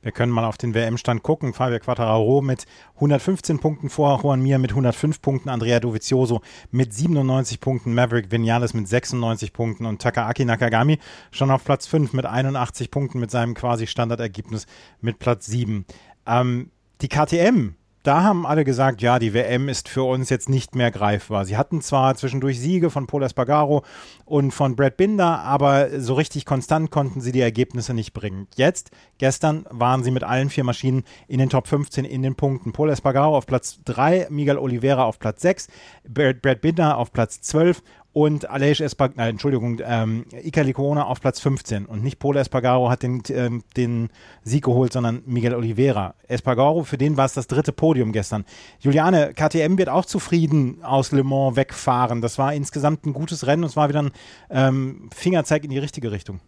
Wir können mal auf den WM-Stand gucken. Fabio Quattararo mit 115 Punkten vor Juan Mir mit 105 Punkten, Andrea Dovizioso mit 97 Punkten, Maverick Vinales mit 96 Punkten und Takaaki Nakagami schon auf Platz 5 mit 81 Punkten mit seinem quasi Standardergebnis mit Platz 7. Ähm, die KTM da haben alle gesagt, ja, die WM ist für uns jetzt nicht mehr greifbar. Sie hatten zwar zwischendurch Siege von Paul Espargaro und von Brad Binder, aber so richtig konstant konnten sie die Ergebnisse nicht bringen. Jetzt, gestern, waren sie mit allen vier Maschinen in den Top 15 in den Punkten. Paul Espargaro auf Platz 3, Miguel Oliveira auf Platz 6, Brad Binder auf Platz 12 und Aleix Espargaro, äh, Entschuldigung, ähm, Iker Licona auf Platz 15 und nicht Polo Espargaro hat den, ähm, den Sieg geholt, sondern Miguel Oliveira. Espargaro, für den war es das dritte Podium gestern. Juliane, KTM wird auch zufrieden aus Le Mans wegfahren. Das war insgesamt ein gutes Rennen und es war wieder ein ähm, Fingerzeig in die richtige Richtung.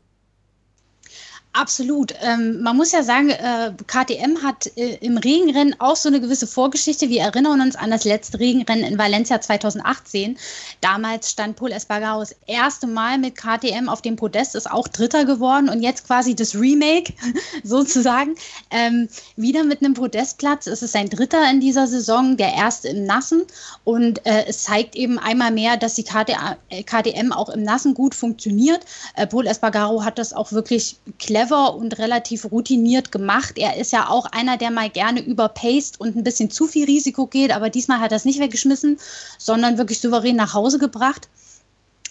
Absolut. Ähm, man muss ja sagen, äh, KTM hat äh, im Regenrennen auch so eine gewisse Vorgeschichte. Wir erinnern uns an das letzte Regenrennen in Valencia 2018. Damals stand Paul Espargaro das erste Mal mit KTM auf dem Podest, ist auch Dritter geworden und jetzt quasi das Remake sozusagen. Ähm, wieder mit einem Podestplatz. Es ist sein Dritter in dieser Saison, der erste im Nassen. Und äh, es zeigt eben einmal mehr, dass die KTM auch im Nassen gut funktioniert. Äh, Paul Espargaro hat das auch wirklich clever clever und relativ routiniert gemacht. Er ist ja auch einer, der mal gerne überpaced und ein bisschen zu viel Risiko geht, aber diesmal hat er es nicht weggeschmissen, sondern wirklich souverän nach Hause gebracht.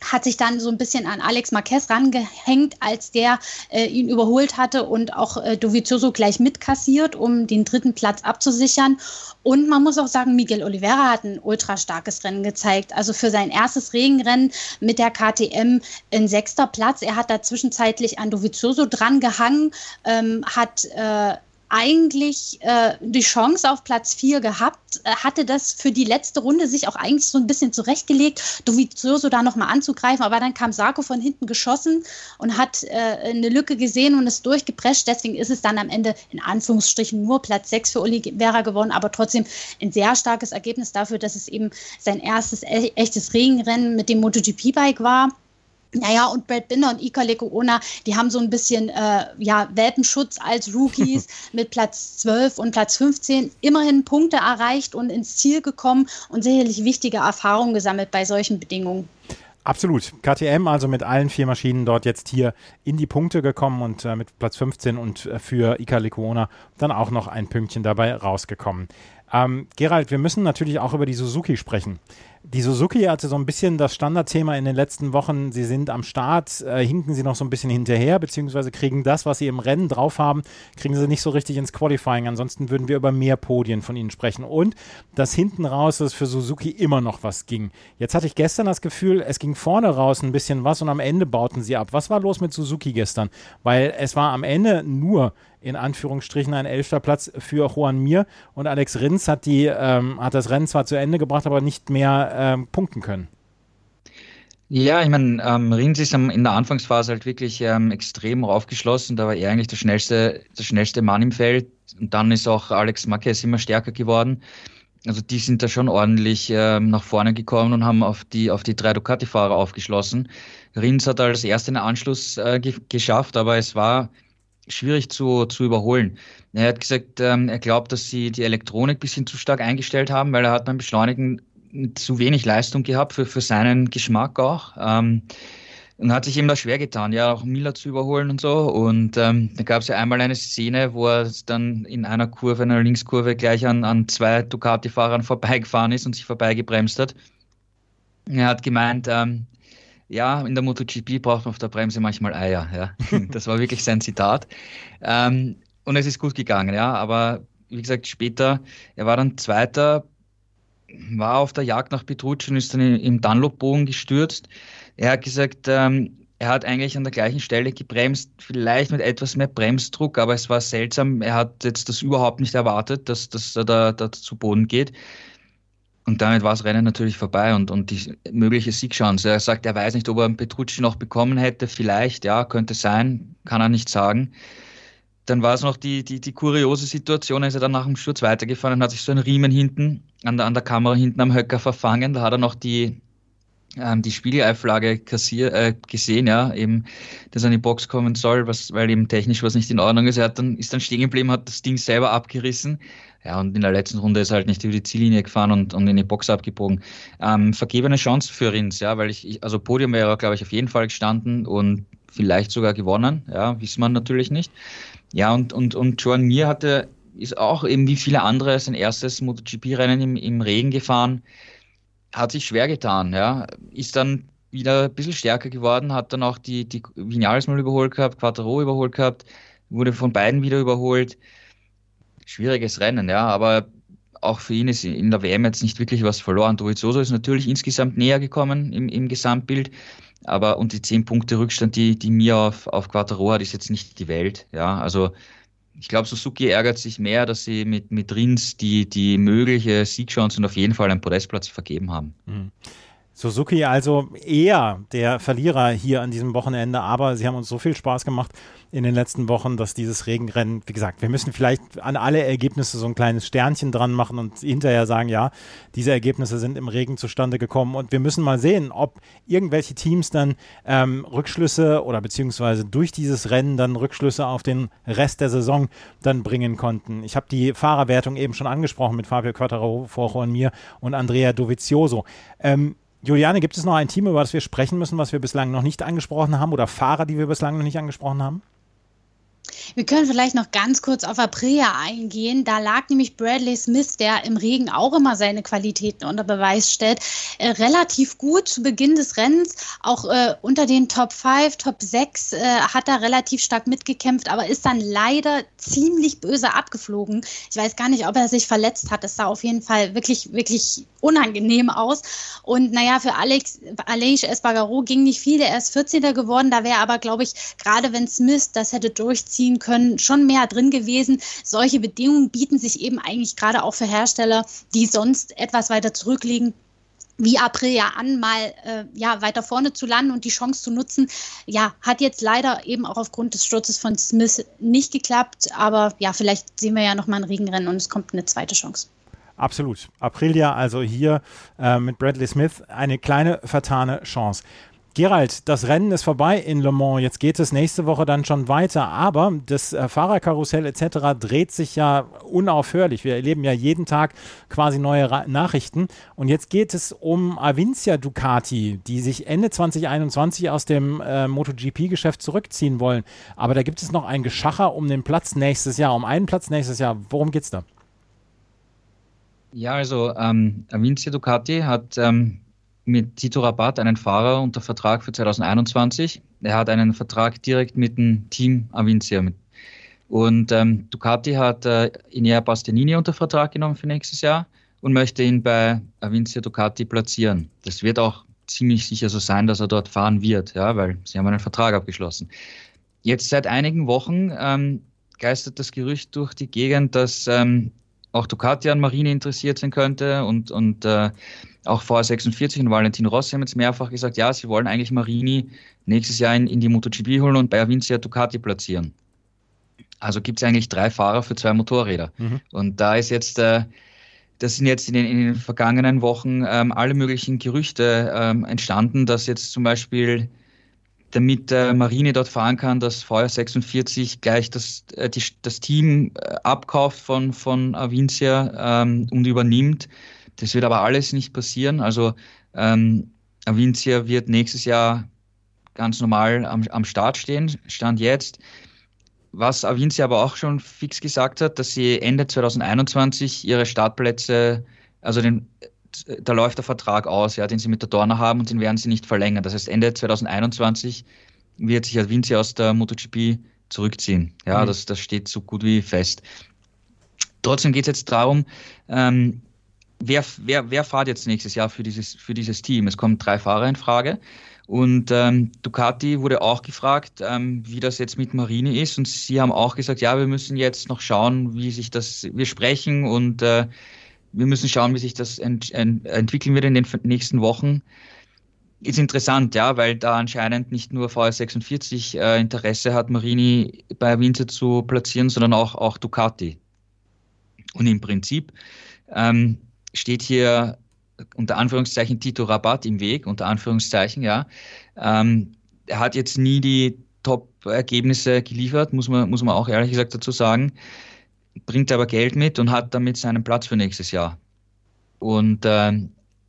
Hat sich dann so ein bisschen an Alex Marquez rangehängt, als der äh, ihn überholt hatte und auch äh, Dovizioso gleich mitkassiert, um den dritten Platz abzusichern. Und man muss auch sagen, Miguel Oliveira hat ein ultra starkes Rennen gezeigt. Also für sein erstes Regenrennen mit der KTM in sechster Platz. Er hat da zwischenzeitlich an Dovizioso dran gehangen, ähm, hat äh, eigentlich äh, die Chance auf Platz 4 gehabt, äh, hatte das für die letzte Runde sich auch eigentlich so ein bisschen zurechtgelegt, Dovizioso da nochmal anzugreifen, aber dann kam Sarko von hinten geschossen und hat äh, eine Lücke gesehen und ist durchgeprescht, deswegen ist es dann am Ende in Anführungsstrichen nur Platz 6 für Oliveira geworden, aber trotzdem ein sehr starkes Ergebnis dafür, dass es eben sein erstes e echtes Regenrennen mit dem MotoGP-Bike war. Naja, und Brad Binder und Ika Lekuona, die haben so ein bisschen äh, ja, Welpenschutz als Rookies mit Platz 12 und Platz 15 immerhin Punkte erreicht und ins Ziel gekommen und sicherlich wichtige Erfahrungen gesammelt bei solchen Bedingungen. Absolut. KTM also mit allen vier Maschinen dort jetzt hier in die Punkte gekommen und äh, mit Platz 15 und äh, für Ika Lekuona dann auch noch ein Pünktchen dabei rausgekommen. Ähm, Gerald, wir müssen natürlich auch über die Suzuki sprechen. Die Suzuki hatte so ein bisschen das Standardthema in den letzten Wochen. Sie sind am Start, äh, hinken sie noch so ein bisschen hinterher, beziehungsweise kriegen das, was sie im Rennen drauf haben, kriegen sie nicht so richtig ins Qualifying. Ansonsten würden wir über mehr Podien von ihnen sprechen. Und dass hinten raus es für Suzuki immer noch was ging. Jetzt hatte ich gestern das Gefühl, es ging vorne raus ein bisschen was und am Ende bauten sie ab. Was war los mit Suzuki gestern? Weil es war am Ende nur in Anführungsstrichen ein elfter Platz für Juan Mir und Alex Rins hat, die, ähm, hat das Rennen zwar zu Ende gebracht, aber nicht mehr ähm, punkten können. Ja, ich meine, ähm, Rins ist in der Anfangsphase halt wirklich ähm, extrem raufgeschlossen. Da war er eigentlich der schnellste, der schnellste Mann im Feld. Und dann ist auch Alex Marquez immer stärker geworden. Also die sind da schon ordentlich ähm, nach vorne gekommen und haben auf die, auf die drei Ducati-Fahrer aufgeschlossen. Rins hat als erster den Anschluss äh, ge geschafft, aber es war schwierig zu, zu überholen. Er hat gesagt, ähm, er glaubt, dass sie die Elektronik ein bisschen zu stark eingestellt haben, weil er hat beim Beschleunigen zu wenig Leistung gehabt für, für seinen Geschmack auch. Ähm, und hat sich eben da schwer getan, ja, auch Miller zu überholen und so. Und ähm, da gab es ja einmal eine Szene, wo er dann in einer Kurve, in einer Linkskurve, gleich an, an zwei Ducati-Fahrern vorbeigefahren ist und sich vorbeigebremst hat. Er hat gemeint, ähm, ja, in der MotoGP braucht man auf der Bremse manchmal Eier. Ja. Das war wirklich sein Zitat. Ähm, und es ist gut gegangen, ja. Aber wie gesagt, später, er war dann Zweiter, war auf der Jagd nach Petrucci und ist dann im Dunlop-Bogen gestürzt. Er hat gesagt, ähm, er hat eigentlich an der gleichen Stelle gebremst, vielleicht mit etwas mehr Bremsdruck, aber es war seltsam. Er hat jetzt das überhaupt nicht erwartet, dass, dass er da, da zu Boden geht. Und damit war das Rennen natürlich vorbei und, und die mögliche Siegchance. Er sagt, er weiß nicht, ob er einen Petrucci noch bekommen hätte. Vielleicht, ja, könnte sein, kann er nicht sagen. Dann war es noch die, die, die kuriose Situation, ist er dann nach dem Sturz weitergefahren und hat sich so einen Riemen hinten an der, an der Kamera hinten am Höcker verfangen. Da hat er noch die, ähm, die Spiegeleiflage kassier, äh, gesehen, ja, eben, dass er in die Box kommen soll, was, weil eben technisch was nicht in Ordnung ist. Er hat dann, ist dann stehen geblieben, hat das Ding selber abgerissen. Ja, und in der letzten Runde ist er halt nicht über die Ziellinie gefahren und, und in die Box abgebogen. Ähm, vergebene Chance für Rins, ja, weil ich, ich also Podium wäre, glaube ich, auf jeden Fall gestanden und vielleicht sogar gewonnen, ja, wissen man natürlich nicht. Ja, und, und, und Joan Mir hatte, ist auch eben wie viele andere sein erstes MotoGP-Rennen im, im Regen gefahren hat sich schwer getan, ja. Ist dann wieder ein bisschen stärker geworden, hat dann auch die, die Vinales mal überholt gehabt, Quattro überholt gehabt, wurde von beiden wieder überholt. Schwieriges Rennen, ja, aber auch für ihn ist in der WM jetzt nicht wirklich was verloren. Dovizioso ist natürlich insgesamt näher gekommen im, im Gesamtbild, aber und die zehn Punkte Rückstand, die, die mir auf, auf Quattro hat, ist jetzt nicht die Welt, ja. Also ich glaube, Suzuki ärgert sich mehr, dass sie mit, mit Rins die, die mögliche Siegchance und auf jeden Fall einen Podestplatz vergeben haben. Mhm. Suzuki also eher der Verlierer hier an diesem Wochenende, aber sie haben uns so viel Spaß gemacht in den letzten Wochen, dass dieses Regenrennen, wie gesagt, wir müssen vielleicht an alle Ergebnisse so ein kleines Sternchen dran machen und hinterher sagen, ja, diese Ergebnisse sind im Regen zustande gekommen und wir müssen mal sehen, ob irgendwelche Teams dann ähm, Rückschlüsse oder beziehungsweise durch dieses Rennen dann Rückschlüsse auf den Rest der Saison dann bringen konnten. Ich habe die Fahrerwertung eben schon angesprochen mit Fabio Quattaro vor mir und Andrea Dovizioso. Ähm, Juliane, gibt es noch ein Team, über das wir sprechen müssen, was wir bislang noch nicht angesprochen haben oder Fahrer, die wir bislang noch nicht angesprochen haben? Wir können vielleicht noch ganz kurz auf Aprilia eingehen. Da lag nämlich Bradley Smith, der im Regen auch immer seine Qualitäten unter Beweis stellt, äh, relativ gut zu Beginn des Rennens. Auch äh, unter den Top 5, Top 6 äh, hat er relativ stark mitgekämpft, aber ist dann leider ziemlich böse abgeflogen. Ich weiß gar nicht, ob er sich verletzt hat. Das sah auf jeden Fall wirklich, wirklich unangenehm aus. Und naja, für Alex, Aleix Espargaro ging nicht viel. Er ist 14. geworden. Da wäre aber, glaube ich, gerade wenn Smith das hätte durchziehen können, schon mehr drin gewesen. Solche Bedingungen bieten sich eben eigentlich gerade auch für Hersteller, die sonst etwas weiter zurückliegen, wie April ja an, mal äh, ja, weiter vorne zu landen und die Chance zu nutzen. Ja, hat jetzt leider eben auch aufgrund des Sturzes von Smith nicht geklappt, aber ja, vielleicht sehen wir ja noch mal ein Regenrennen und es kommt eine zweite Chance. Absolut. Aprilia also hier äh, mit Bradley Smith eine kleine vertane Chance. Gerald, das Rennen ist vorbei in Le Mans. Jetzt geht es nächste Woche dann schon weiter. Aber das äh, Fahrerkarussell etc. dreht sich ja unaufhörlich. Wir erleben ja jeden Tag quasi neue Ra Nachrichten. Und jetzt geht es um Avincia Ducati, die sich Ende 2021 aus dem äh, MotoGP-Geschäft zurückziehen wollen. Aber da gibt es noch ein Geschacher um den Platz nächstes Jahr, um einen Platz nächstes Jahr. Worum geht es da? Ja, also ähm, Avincia Ducati hat ähm, mit Tito Rabat einen Fahrer unter Vertrag für 2021. Er hat einen Vertrag direkt mit dem Team Avincia. Und ähm, Ducati hat äh, Inea Bastianini unter Vertrag genommen für nächstes Jahr und möchte ihn bei Avincia Ducati platzieren. Das wird auch ziemlich sicher so sein, dass er dort fahren wird, ja, weil sie haben einen Vertrag abgeschlossen. Jetzt seit einigen Wochen ähm, geistert das Gerücht durch die Gegend, dass ähm, auch Ducati an Marine interessiert sein könnte und, und äh, auch VR46 und Valentino Rossi haben jetzt mehrfach gesagt, ja, sie wollen eigentlich Marini nächstes Jahr in, in die MotoGP holen und bei Avincia Ducati platzieren. Also gibt es eigentlich drei Fahrer für zwei Motorräder. Mhm. Und da ist jetzt, äh, das sind jetzt in den, in den vergangenen Wochen ähm, alle möglichen Gerüchte ähm, entstanden, dass jetzt zum Beispiel damit äh, Marine dort fahren kann, dass VR46 gleich das, äh, die, das Team äh, abkauft von, von Avincia ähm, und übernimmt. Das wird aber alles nicht passieren. Also ähm, Avincia wird nächstes Jahr ganz normal am, am Start stehen, Stand jetzt. Was Avincia aber auch schon fix gesagt hat, dass sie Ende 2021 ihre Startplätze, also den, da läuft der Vertrag aus, ja, den sie mit der Dorna haben und den werden sie nicht verlängern. Das heißt, Ende 2021 wird sich Avincia aus der MotoGP zurückziehen. Ja, mhm. das, das steht so gut wie fest. Trotzdem geht es jetzt darum, ähm, wer, wer, wer fährt jetzt nächstes Jahr für dieses, für dieses Team? Es kommen drei Fahrer in Frage. Und ähm, Ducati wurde auch gefragt, ähm, wie das jetzt mit Marini ist. Und sie haben auch gesagt, ja, wir müssen jetzt noch schauen, wie sich das, wir sprechen und äh, wir müssen schauen, wie sich das ent, ent, entwickeln wird in den nächsten Wochen. Ist interessant, ja, weil da anscheinend nicht nur VR46 äh, Interesse hat, Marini bei Winter zu platzieren, sondern auch, auch Ducati. Und im Prinzip ähm, steht hier unter Anführungszeichen Tito Rabat im Weg, unter Anführungszeichen, ja. Ähm, er hat jetzt nie die Top-Ergebnisse geliefert, muss man, muss man auch ehrlich gesagt dazu sagen, bringt aber Geld mit und hat damit seinen Platz für nächstes Jahr. Und äh,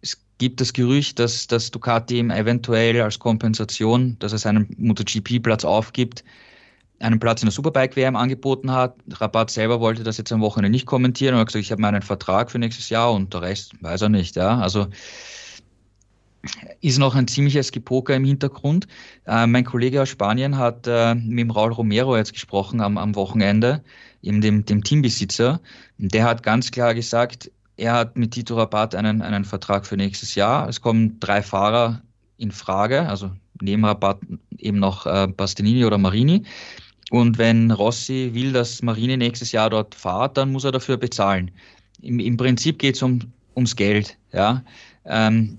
es gibt das Gerücht, dass, dass Ducati ihm eventuell als Kompensation, dass er seinen MotoGP-Platz aufgibt, einen Platz in der Superbike-WM angeboten hat. Rabat selber wollte das jetzt am Wochenende nicht kommentieren und hat gesagt, ich habe meinen Vertrag für nächstes Jahr und der Rest weiß er nicht. Ja. Also ist noch ein ziemliches Gepoker im Hintergrund. Äh, mein Kollege aus Spanien hat äh, mit dem Raul Romero jetzt gesprochen am, am Wochenende, eben dem, dem Teambesitzer. Der hat ganz klar gesagt, er hat mit Tito Rabat einen, einen Vertrag für nächstes Jahr. Es kommen drei Fahrer in Frage, also neben Rabat eben noch äh, Bastianini oder Marini. Und wenn Rossi will, dass Marine nächstes Jahr dort fahrt, dann muss er dafür bezahlen. Im, im Prinzip geht es um, ums Geld. Ja? Ähm,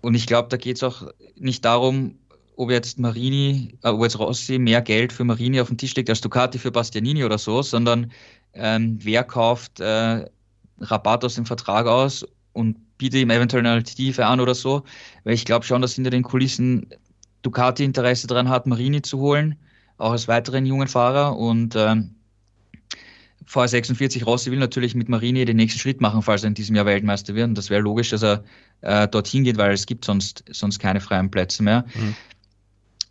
und ich glaube, da geht es auch nicht darum, ob jetzt Marini, äh, ob jetzt Rossi mehr Geld für Marini auf den Tisch legt als Ducati für Bastianini oder so, sondern ähm, wer kauft äh, Rabatt aus dem Vertrag aus und bietet ihm eventuell eine Alternative an oder so. Weil ich glaube schon, dass hinter den Kulissen Ducati Interesse daran hat, Marini zu holen auch als weiteren jungen Fahrer. Und ähm, VR46 Rossi will natürlich mit Marini den nächsten Schritt machen, falls er in diesem Jahr Weltmeister wird. Und das wäre logisch, dass er äh, dorthin geht, weil es gibt sonst, sonst keine freien Plätze mehr. Mhm.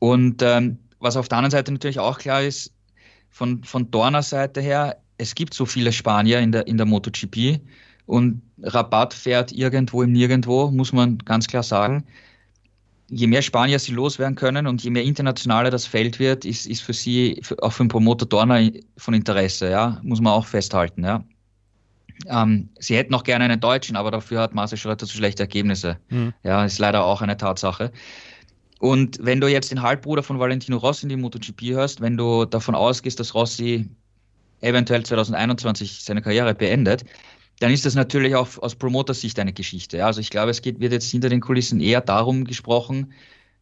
Und ähm, was auf der anderen Seite natürlich auch klar ist, von, von Dorner Seite her, es gibt so viele Spanier in der, in der MotoGP und Rabatt fährt irgendwo im Nirgendwo, muss man ganz klar sagen. Je mehr Spanier sie loswerden können und je mehr internationaler das Feld wird, ist, ist für sie, auch für den Promoter Dorner von Interesse, ja, muss man auch festhalten, ja. Ähm, sie hätten auch gerne einen Deutschen, aber dafür hat Marcel Schröter zu schlechte Ergebnisse. Mhm. Ja, ist leider auch eine Tatsache. Und wenn du jetzt den Halbbruder von Valentino Rossi in die MotoGP hörst, wenn du davon ausgehst, dass Rossi eventuell 2021 seine Karriere beendet, dann ist das natürlich auch aus Promoter-Sicht eine Geschichte. Also ich glaube, es geht, wird jetzt hinter den Kulissen eher darum gesprochen,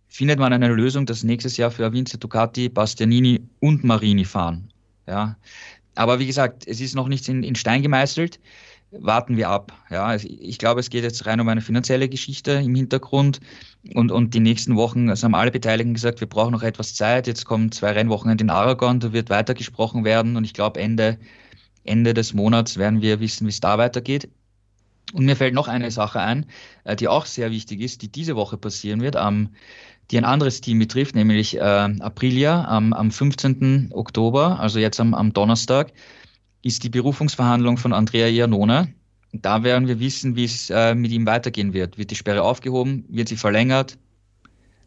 findet man eine Lösung, dass nächstes Jahr für Vince Ducati, Bastianini und Marini fahren. Ja. Aber wie gesagt, es ist noch nichts in, in Stein gemeißelt warten wir ab. Ja, also ich glaube, es geht jetzt rein um eine finanzielle Geschichte im Hintergrund und, und die nächsten Wochen, also haben alle Beteiligten gesagt, wir brauchen noch etwas Zeit. Jetzt kommen zwei Rennwochen in Aragon, da wird weitergesprochen werden und ich glaube, Ende, Ende des Monats werden wir wissen, wie es da weitergeht. Und mir fällt noch eine Sache ein, äh, die auch sehr wichtig ist, die diese Woche passieren wird, die ein anderes Team betrifft, nämlich äh, Aprilia am, am 15. Oktober, also jetzt am Donnerstag ist die Berufungsverhandlung von Andrea Iannone. Da werden wir wissen, wie es äh, mit ihm weitergehen wird. Wird die Sperre aufgehoben? Wird sie verlängert?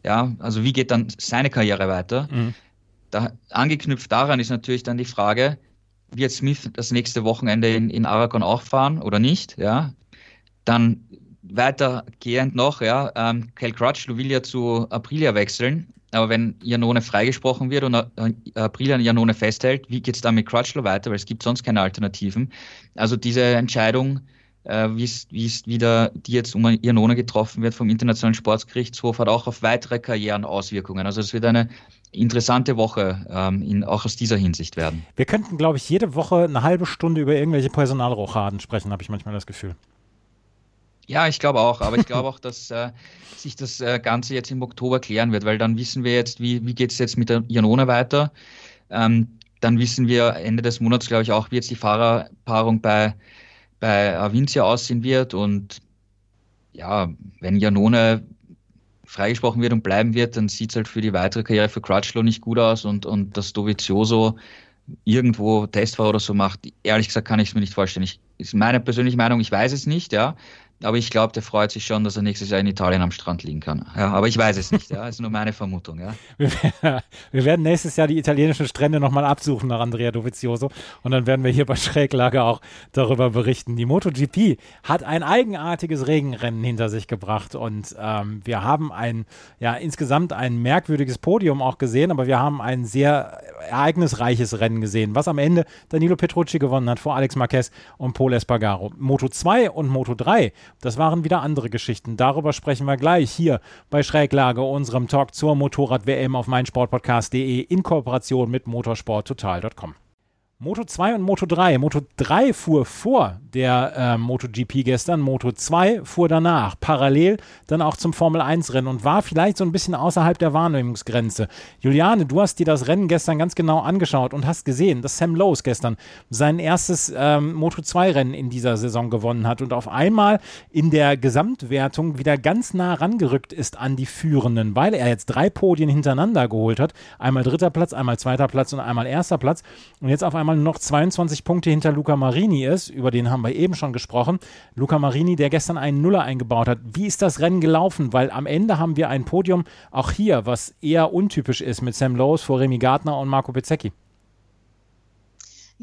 Ja, also wie geht dann seine Karriere weiter? Mhm. Da, angeknüpft daran ist natürlich dann die Frage, wird Smith das nächste Wochenende in, in Aragon auch fahren oder nicht? Ja, dann weitergehend noch, ja, ähm, Cal Crutchlow will ja zu Aprilia wechseln. Aber wenn Janone freigesprochen wird und April an Janone festhält, wie geht es dann mit Crutchlow weiter? Weil es gibt sonst keine Alternativen. Also diese Entscheidung, äh, wie es wieder, die jetzt um Janone getroffen wird vom Internationalen Sportsgerichtshof, hat auch auf weitere Karrieren Auswirkungen. Also es wird eine interessante Woche ähm, in, auch aus dieser Hinsicht werden. Wir könnten, glaube ich, jede Woche eine halbe Stunde über irgendwelche Personalrochaden sprechen, habe ich manchmal das Gefühl. Ja, ich glaube auch, aber ich glaube auch, dass äh, sich das äh, Ganze jetzt im Oktober klären wird, weil dann wissen wir jetzt, wie, wie geht es jetzt mit der Janone weiter. Ähm, dann wissen wir Ende des Monats, glaube ich, auch, wie jetzt die Fahrerpaarung bei, bei Avincia aussehen wird. Und ja, wenn Janone freigesprochen wird und bleiben wird, dann sieht es halt für die weitere Karriere für Crutchlow nicht gut aus und, und dass Dovizioso irgendwo Testfahrer oder so macht, ehrlich gesagt kann ich es mir nicht vorstellen. Ich, ist meine persönliche Meinung, ich weiß es nicht, ja. Aber ich glaube, der freut sich schon, dass er nächstes Jahr in Italien am Strand liegen kann. Ja, aber ich weiß es nicht. Ja, ist nur meine Vermutung. Ja. Wir, werden nächstes Jahr die italienischen Strände nochmal absuchen nach Andrea Dovizioso und dann werden wir hier bei Schräglage auch darüber berichten. Die MotoGP hat ein eigenartiges Regenrennen hinter sich gebracht und ähm, wir haben ein, ja, insgesamt ein merkwürdiges Podium auch gesehen, aber wir haben ein sehr ereignisreiches Rennen gesehen, was am Ende Danilo Petrucci gewonnen hat vor Alex Marquez und Paul Espargaro. Moto 2 und Moto 3 das waren wieder andere Geschichten. Darüber sprechen wir gleich hier bei Schräglage, unserem Talk zur Motorrad-WM auf meinsportpodcast.de in Kooperation mit motorsporttotal.com. Moto 2 und Moto 3. Moto 3 fuhr vor der äh, MotoGP gestern, Moto 2 fuhr danach, parallel dann auch zum Formel 1 Rennen und war vielleicht so ein bisschen außerhalb der Wahrnehmungsgrenze. Juliane, du hast dir das Rennen gestern ganz genau angeschaut und hast gesehen, dass Sam Lowe gestern sein erstes ähm, Moto 2 Rennen in dieser Saison gewonnen hat und auf einmal in der Gesamtwertung wieder ganz nah rangerückt ist an die Führenden, weil er jetzt drei Podien hintereinander geholt hat. Einmal dritter Platz, einmal zweiter Platz und einmal erster Platz und jetzt auf einmal einmal noch 22 Punkte hinter Luca Marini ist, über den haben wir eben schon gesprochen. Luca Marini, der gestern einen Nuller eingebaut hat. Wie ist das Rennen gelaufen? Weil am Ende haben wir ein Podium, auch hier, was eher untypisch ist, mit Sam Lowes vor Remy Gardner und Marco Bezzecchi.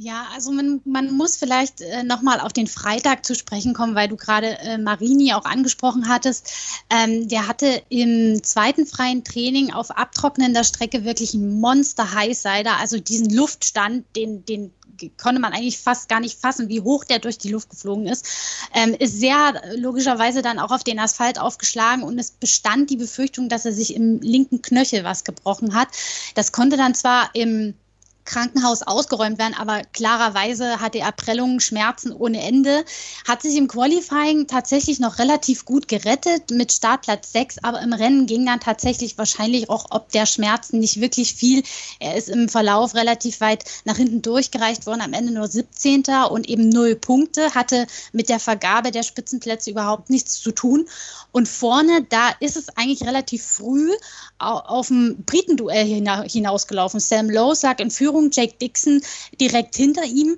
Ja, also man, man muss vielleicht äh, nochmal auf den Freitag zu sprechen kommen, weil du gerade äh, Marini auch angesprochen hattest. Ähm, der hatte im zweiten freien Training auf abtrocknender Strecke wirklich ein Monster Highsider, also diesen Luftstand, den, den konnte man eigentlich fast gar nicht fassen, wie hoch der durch die Luft geflogen ist. Ähm, ist sehr logischerweise dann auch auf den Asphalt aufgeschlagen und es bestand die Befürchtung, dass er sich im linken Knöchel was gebrochen hat. Das konnte dann zwar im Krankenhaus ausgeräumt werden, aber klarerweise hatte er Prellungen, Schmerzen ohne Ende, hat sich im Qualifying tatsächlich noch relativ gut gerettet mit Startplatz 6, aber im Rennen ging dann tatsächlich wahrscheinlich auch ob der Schmerzen nicht wirklich viel. Er ist im Verlauf relativ weit nach hinten durchgereicht worden, am Ende nur 17. und eben null Punkte, hatte mit der Vergabe der Spitzenplätze überhaupt nichts zu tun. Und vorne, da ist es eigentlich relativ früh auf ein Britenduell hinausgelaufen. Sam Lowe lag in Führung Führung, Jake Dixon direkt hinter ihm.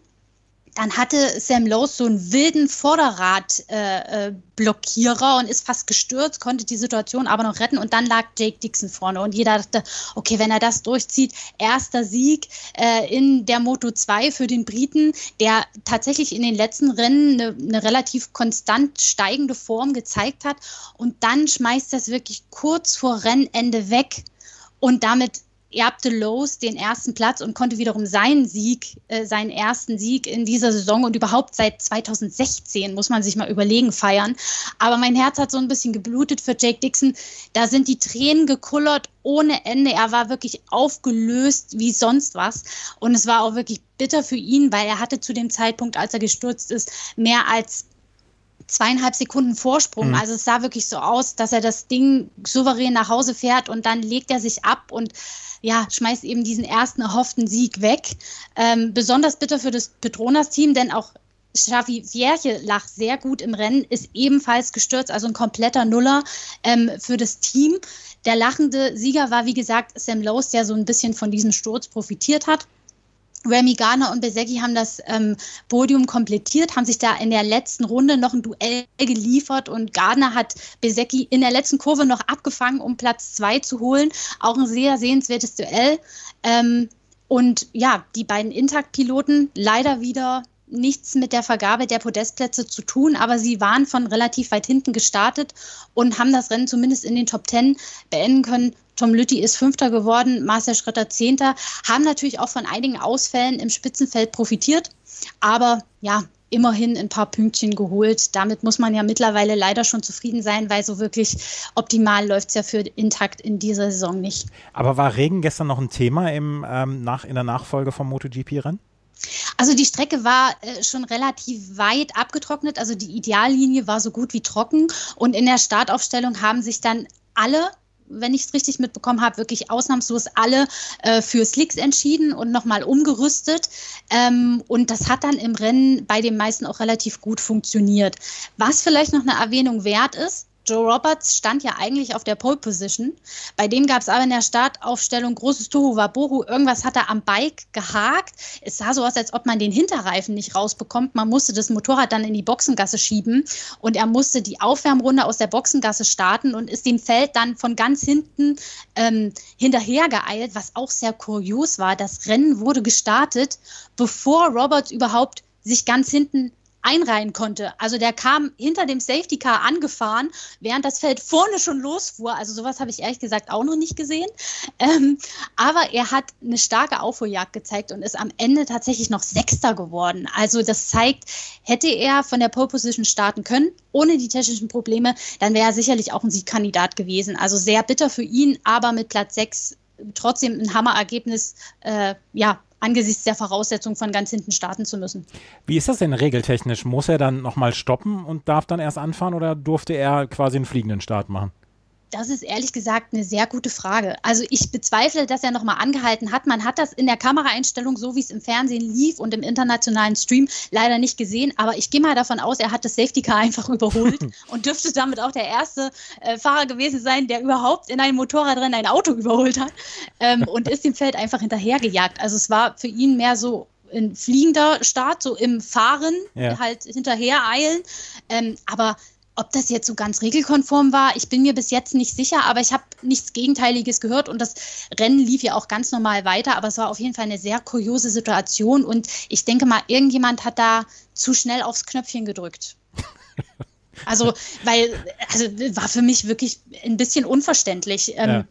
Dann hatte Sam Lowe so einen wilden Vorderradblockierer äh, äh und ist fast gestürzt, konnte die Situation aber noch retten und dann lag Jake Dixon vorne und jeder dachte, okay, wenn er das durchzieht, erster Sieg äh, in der Moto 2 für den Briten, der tatsächlich in den letzten Rennen eine, eine relativ konstant steigende Form gezeigt hat und dann schmeißt er es wirklich kurz vor Rennende weg und damit erbte Lowe's den ersten Platz und konnte wiederum seinen Sieg, äh, seinen ersten Sieg in dieser Saison und überhaupt seit 2016, muss man sich mal überlegen, feiern. Aber mein Herz hat so ein bisschen geblutet für Jake Dixon. Da sind die Tränen gekullert ohne Ende. Er war wirklich aufgelöst wie sonst was. Und es war auch wirklich bitter für ihn, weil er hatte zu dem Zeitpunkt, als er gestürzt ist, mehr als zweieinhalb Sekunden Vorsprung. Mhm. Also es sah wirklich so aus, dass er das Ding souverän nach Hause fährt und dann legt er sich ab und ja, schmeißt eben diesen ersten erhofften Sieg weg. Ähm, besonders bitter für das Petronas-Team, denn auch Xavi Vierche lag sehr gut im Rennen, ist ebenfalls gestürzt, also ein kompletter Nuller ähm, für das Team. Der lachende Sieger war, wie gesagt, Sam Lowes, der so ein bisschen von diesem Sturz profitiert hat. Remy Garner und Besecki haben das ähm, Podium komplettiert, haben sich da in der letzten Runde noch ein Duell geliefert und Gardner hat Besecki in der letzten Kurve noch abgefangen, um Platz zwei zu holen. Auch ein sehr sehenswertes Duell. Ähm, und ja, die beiden Intakt-Piloten leider wieder nichts mit der Vergabe der Podestplätze zu tun, aber sie waren von relativ weit hinten gestartet und haben das Rennen zumindest in den Top Ten beenden können. Tom Lütti ist Fünfter geworden, Marcel Schritter Zehnter, haben natürlich auch von einigen Ausfällen im Spitzenfeld profitiert, aber ja, immerhin ein paar Pünktchen geholt. Damit muss man ja mittlerweile leider schon zufrieden sein, weil so wirklich optimal läuft es ja für Intakt in dieser Saison nicht. Aber war Regen gestern noch ein Thema im, ähm, nach, in der Nachfolge vom MotoGP-Rennen? Also die Strecke war äh, schon relativ weit abgetrocknet, also die Ideallinie war so gut wie trocken und in der Startaufstellung haben sich dann alle wenn ich es richtig mitbekommen habe, wirklich ausnahmslos alle äh, für Slicks entschieden und nochmal umgerüstet. Ähm, und das hat dann im Rennen bei den meisten auch relativ gut funktioniert. Was vielleicht noch eine Erwähnung wert ist, Joe Roberts stand ja eigentlich auf der Pole Position. Bei dem gab es aber in der Startaufstellung großes Tohu Wabohu. Irgendwas hat er am Bike gehakt. Es sah so aus, als ob man den Hinterreifen nicht rausbekommt. Man musste das Motorrad dann in die Boxengasse schieben und er musste die Aufwärmrunde aus der Boxengasse starten und ist dem Feld dann von ganz hinten ähm, hinterher geeilt, was auch sehr kurios war. Das Rennen wurde gestartet, bevor Roberts überhaupt sich ganz hinten einreihen konnte. Also der kam hinter dem Safety Car angefahren, während das Feld vorne schon losfuhr. Also sowas habe ich ehrlich gesagt auch noch nicht gesehen. Ähm, aber er hat eine starke Aufholjagd gezeigt und ist am Ende tatsächlich noch Sechster geworden. Also das zeigt, hätte er von der Pole Position starten können, ohne die technischen Probleme, dann wäre er sicherlich auch ein Siegkandidat gewesen. Also sehr bitter für ihn, aber mit Platz 6 trotzdem ein Hammerergebnis, äh, ja, angesichts der Voraussetzungen von ganz hinten starten zu müssen. Wie ist das denn regeltechnisch? Muss er dann nochmal stoppen und darf dann erst anfahren oder durfte er quasi einen fliegenden Start machen? Das ist ehrlich gesagt eine sehr gute Frage. Also ich bezweifle, dass er nochmal angehalten hat. Man hat das in der Kameraeinstellung, so wie es im Fernsehen lief und im internationalen Stream, leider nicht gesehen. Aber ich gehe mal davon aus, er hat das Safety Car einfach überholt und dürfte damit auch der erste äh, Fahrer gewesen sein, der überhaupt in einem Motorradrennen ein Auto überholt hat ähm, und ist dem Feld einfach hinterhergejagt. Also es war für ihn mehr so ein fliegender Start, so im Fahren, ja. halt hinterher eilen. Ähm, aber ob das jetzt so ganz regelkonform war, ich bin mir bis jetzt nicht sicher, aber ich habe nichts Gegenteiliges gehört und das Rennen lief ja auch ganz normal weiter, aber es war auf jeden Fall eine sehr kuriose Situation und ich denke mal, irgendjemand hat da zu schnell aufs Knöpfchen gedrückt. Also, weil, also war für mich wirklich ein bisschen unverständlich. Ähm, ja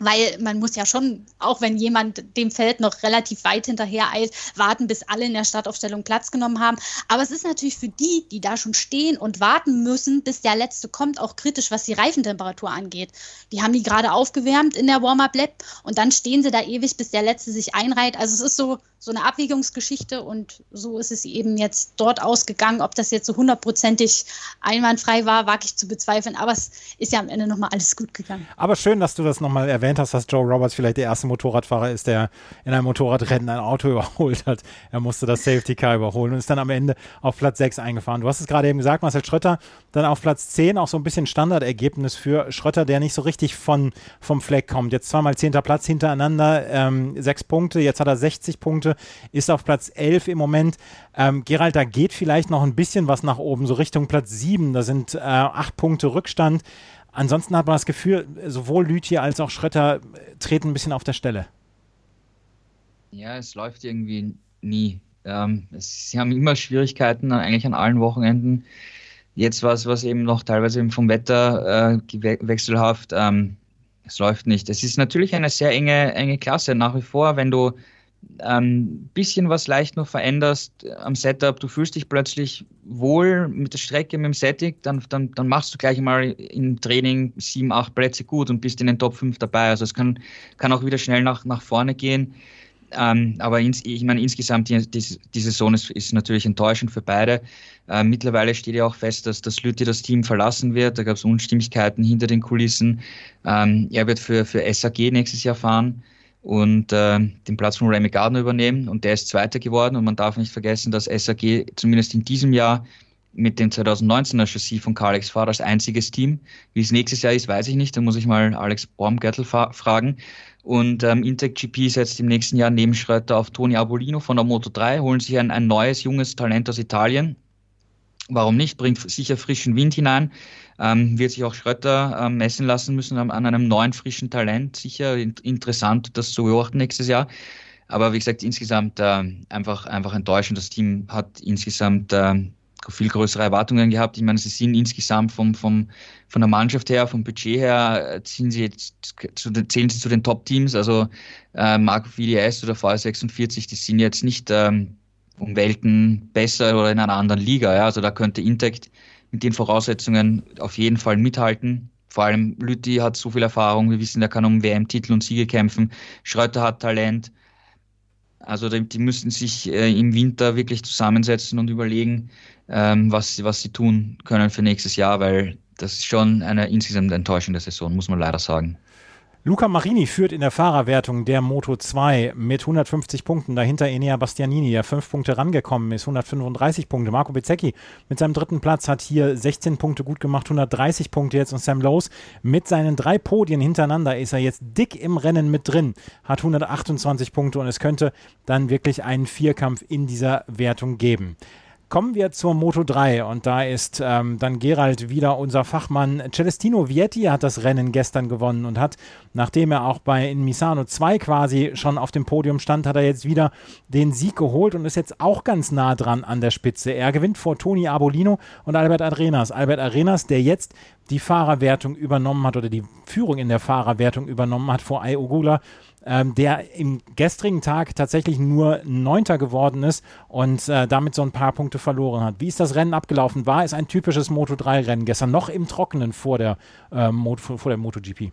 weil man muss ja schon, auch wenn jemand dem Feld noch relativ weit hinterher eilt, warten, bis alle in der Startaufstellung Platz genommen haben. Aber es ist natürlich für die, die da schon stehen und warten müssen, bis der Letzte kommt, auch kritisch, was die Reifentemperatur angeht. Die haben die gerade aufgewärmt in der Warm-Up-Lab und dann stehen sie da ewig, bis der Letzte sich einreiht. Also es ist so, so eine Abwägungsgeschichte und so ist es eben jetzt dort ausgegangen. Ob das jetzt so hundertprozentig einwandfrei war, wage ich zu bezweifeln. Aber es ist ja am Ende nochmal alles gut gegangen. Aber schön, dass du das nochmal erwähnt erwähnt hast, dass Joe Roberts vielleicht der erste Motorradfahrer ist, der in einem Motorradrennen ein Auto überholt hat. Er musste das Safety Car überholen und ist dann am Ende auf Platz 6 eingefahren. Du hast es gerade eben gesagt, Marcel Schröter dann auf Platz 10, auch so ein bisschen Standardergebnis für Schröter, der nicht so richtig von, vom Fleck kommt. Jetzt zweimal 10. Platz hintereinander, ähm, sechs Punkte, jetzt hat er 60 Punkte, ist auf Platz 11 im Moment. Ähm, Gerald, da geht vielleicht noch ein bisschen was nach oben, so Richtung Platz 7, da sind äh, acht Punkte Rückstand. Ansonsten hat man das Gefühl, sowohl Lütje als auch Schröter treten ein bisschen auf der Stelle. Ja, es läuft irgendwie nie. Ähm, es, sie haben immer Schwierigkeiten, eigentlich an allen Wochenenden. Jetzt war es was eben noch teilweise vom Wetter äh, wechselhaft. Ähm, es läuft nicht. Es ist natürlich eine sehr enge, enge Klasse nach wie vor, wenn du ähm, bisschen was leicht noch veränderst am Setup, du fühlst dich plötzlich wohl mit der Strecke, mit dem Setting, dann, dann, dann machst du gleich mal im Training sieben, acht Plätze gut und bist in den Top 5 dabei. Also es kann, kann auch wieder schnell nach, nach vorne gehen. Ähm, aber ins, ich meine, insgesamt, die, die, die Saison ist, ist natürlich enttäuschend für beide. Äh, mittlerweile steht ja auch fest, dass, dass Lütti das Team verlassen wird. Da gab es Unstimmigkeiten hinter den Kulissen. Ähm, er wird für, für SAG nächstes Jahr fahren und äh, den Platz von Remy Gardner übernehmen. Und der ist Zweiter geworden. Und man darf nicht vergessen, dass SAG zumindest in diesem Jahr mit dem 2019er Chassis von Kalex fahrt als einziges Team. Wie es nächstes Jahr ist, weiß ich nicht. Da muss ich mal Alex Baumgärtel fragen. Und ähm, Intec GP setzt im nächsten Jahr neben Schröter auf Toni Abolino von der Moto 3, holen sich ein, ein neues, junges Talent aus Italien. Warum nicht? Bringt sicher frischen Wind hinein. Ähm, wird sich auch Schröter ähm, messen lassen müssen an, einem neuen, frischen Talent. Sicher in, interessant, das zu beobachten nächstes Jahr. Aber wie gesagt, insgesamt äh, einfach, einfach enttäuschend. Das Team hat insgesamt äh, viel größere Erwartungen gehabt. Ich meine, sie sind insgesamt vom, vom, von der Mannschaft her, vom Budget her, äh, sind sie jetzt zu den, zählen sie zu den Top-Teams. Also äh, Marco VDS oder VR46, die sind jetzt nicht ähm, um Welten besser oder in einer anderen Liga. Ja. Also da könnte Intect mit den Voraussetzungen auf jeden Fall mithalten. Vor allem Lütti hat so viel Erfahrung. Wir wissen, er kann um WM-Titel und Siege kämpfen. Schröter hat Talent. Also die, die müssen sich äh, im Winter wirklich zusammensetzen und überlegen, ähm, was, was sie tun können für nächstes Jahr, weil das ist schon eine insgesamt enttäuschende Saison, muss man leider sagen. Luca Marini führt in der Fahrerwertung der Moto 2 mit 150 Punkten. Dahinter Enea Bastianini, der fünf Punkte rangekommen ist, 135 Punkte. Marco Bezzecchi mit seinem dritten Platz hat hier 16 Punkte gut gemacht, 130 Punkte jetzt. Und Sam Lowe's mit seinen drei Podien hintereinander ist er jetzt dick im Rennen mit drin, hat 128 Punkte und es könnte dann wirklich einen Vierkampf in dieser Wertung geben. Kommen wir zur Moto 3 und da ist ähm, dann Gerald wieder unser Fachmann. Celestino Vietti hat das Rennen gestern gewonnen und hat, nachdem er auch bei in Misano 2 quasi schon auf dem Podium stand, hat er jetzt wieder den Sieg geholt und ist jetzt auch ganz nah dran an der Spitze. Er gewinnt vor Toni Abolino und Albert Arenas. Albert Arenas, der jetzt die Fahrerwertung übernommen hat oder die Führung in der Fahrerwertung übernommen hat vor Ayogula ähm, der im gestrigen Tag tatsächlich nur Neunter geworden ist und äh, damit so ein paar Punkte verloren hat. Wie ist das Rennen abgelaufen? War es ein typisches Moto3-Rennen gestern, noch im Trockenen vor der, äh, Moto, vor der MotoGP?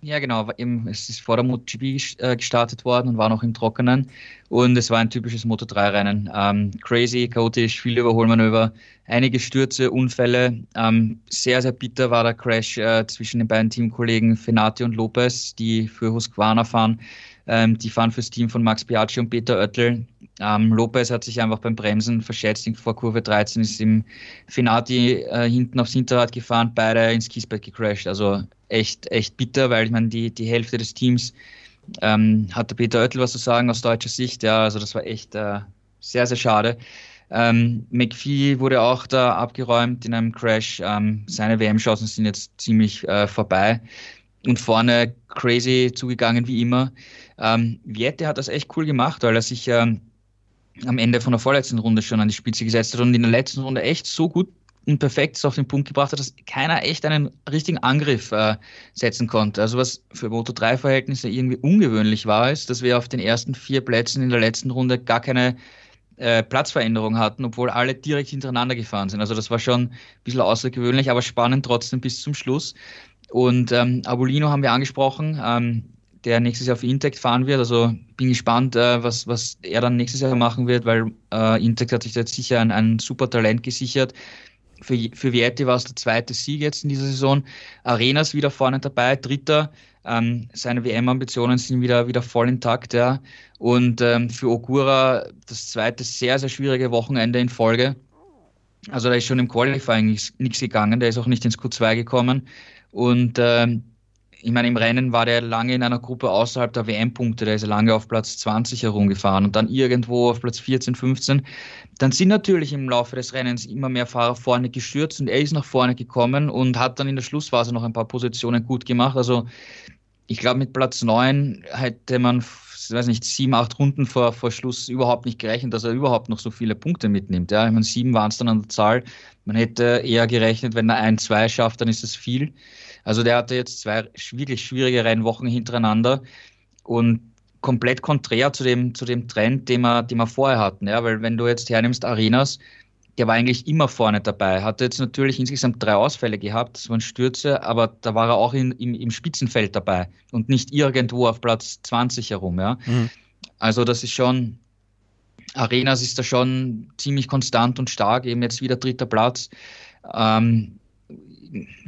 Ja, genau. Es ist vor der MotoGP äh, gestartet worden und war noch im Trockenen. Und es war ein typisches Moto3-Rennen. Ähm, crazy, chaotisch, viele Überholmanöver, einige Stürze, Unfälle. Ähm, sehr, sehr bitter war der Crash äh, zwischen den beiden Teamkollegen Fenati und Lopez, die für Husqvarna fahren. Ähm, die fahren fürs Team von Max Piaggi und Peter Oettel. Ähm, Lopez hat sich einfach beim Bremsen verschätzt. Vor Kurve 13 ist im Finati äh, hinten aufs Hinterrad gefahren, beide ins Kiesbett gecrashed. Also echt, echt bitter, weil ich meine, die, die Hälfte des Teams ähm, hatte Peter Oettel was zu sagen aus deutscher Sicht. Ja, also das war echt äh, sehr, sehr schade. Ähm, McPhee wurde auch da abgeräumt in einem Crash. Ähm, seine WM-Chancen sind jetzt ziemlich äh, vorbei. Und vorne crazy zugegangen wie immer. Ähm, Viette hat das echt cool gemacht, weil er sich ähm, am Ende von der vorletzten Runde schon an die Spitze gesetzt hat und in der letzten Runde echt so gut und perfekt auf den Punkt gebracht hat, dass keiner echt einen richtigen Angriff äh, setzen konnte. Also was für Moto 3 Verhältnisse irgendwie ungewöhnlich war, ist, dass wir auf den ersten vier Plätzen in der letzten Runde gar keine äh, Platzveränderung hatten, obwohl alle direkt hintereinander gefahren sind. Also das war schon ein bisschen außergewöhnlich, aber spannend trotzdem bis zum Schluss. Und ähm, Abolino haben wir angesprochen. Ähm, der nächstes Jahr für Intect fahren wird. Also bin gespannt, äh, was, was er dann nächstes Jahr machen wird, weil äh, Intect hat sich jetzt sicher ein, ein super Talent gesichert. Für, für Vietti war es der zweite Sieg jetzt in dieser Saison. Arenas wieder vorne dabei, dritter. Ähm, seine WM-Ambitionen sind wieder, wieder voll intakt, ja. Und ähm, für Ogura das zweite sehr, sehr schwierige Wochenende in Folge. Also da ist schon im Qualifying nichts gegangen, der ist auch nicht ins Q2 gekommen. Und ähm, ich meine, im Rennen war der lange in einer Gruppe außerhalb der WM-Punkte, da ist lange auf Platz 20 herumgefahren und dann irgendwo auf Platz 14, 15. Dann sind natürlich im Laufe des Rennens immer mehr Fahrer vorne gestürzt und er ist nach vorne gekommen und hat dann in der Schlussphase noch ein paar Positionen gut gemacht. Also ich glaube, mit Platz 9 hätte man, weiß nicht, sieben, acht Runden vor, vor Schluss überhaupt nicht gerechnet, dass er überhaupt noch so viele Punkte mitnimmt. Ja, ich meine, sieben waren es dann an der Zahl. Man hätte eher gerechnet, wenn er ein, zwei schafft, dann ist es viel. Also der hatte jetzt zwei wirklich schwierige Rennwochen hintereinander und komplett konträr zu dem, zu dem Trend, den wir, den wir vorher hatten. Ja, weil wenn du jetzt hernimmst Arenas, der war eigentlich immer vorne dabei. Hatte jetzt natürlich insgesamt drei Ausfälle gehabt, das waren Stürze, aber da war er auch in, im, im Spitzenfeld dabei und nicht irgendwo auf Platz 20 herum. Ja. Mhm. Also das ist schon, Arenas ist da schon ziemlich konstant und stark, eben jetzt wieder dritter Platz. Ähm,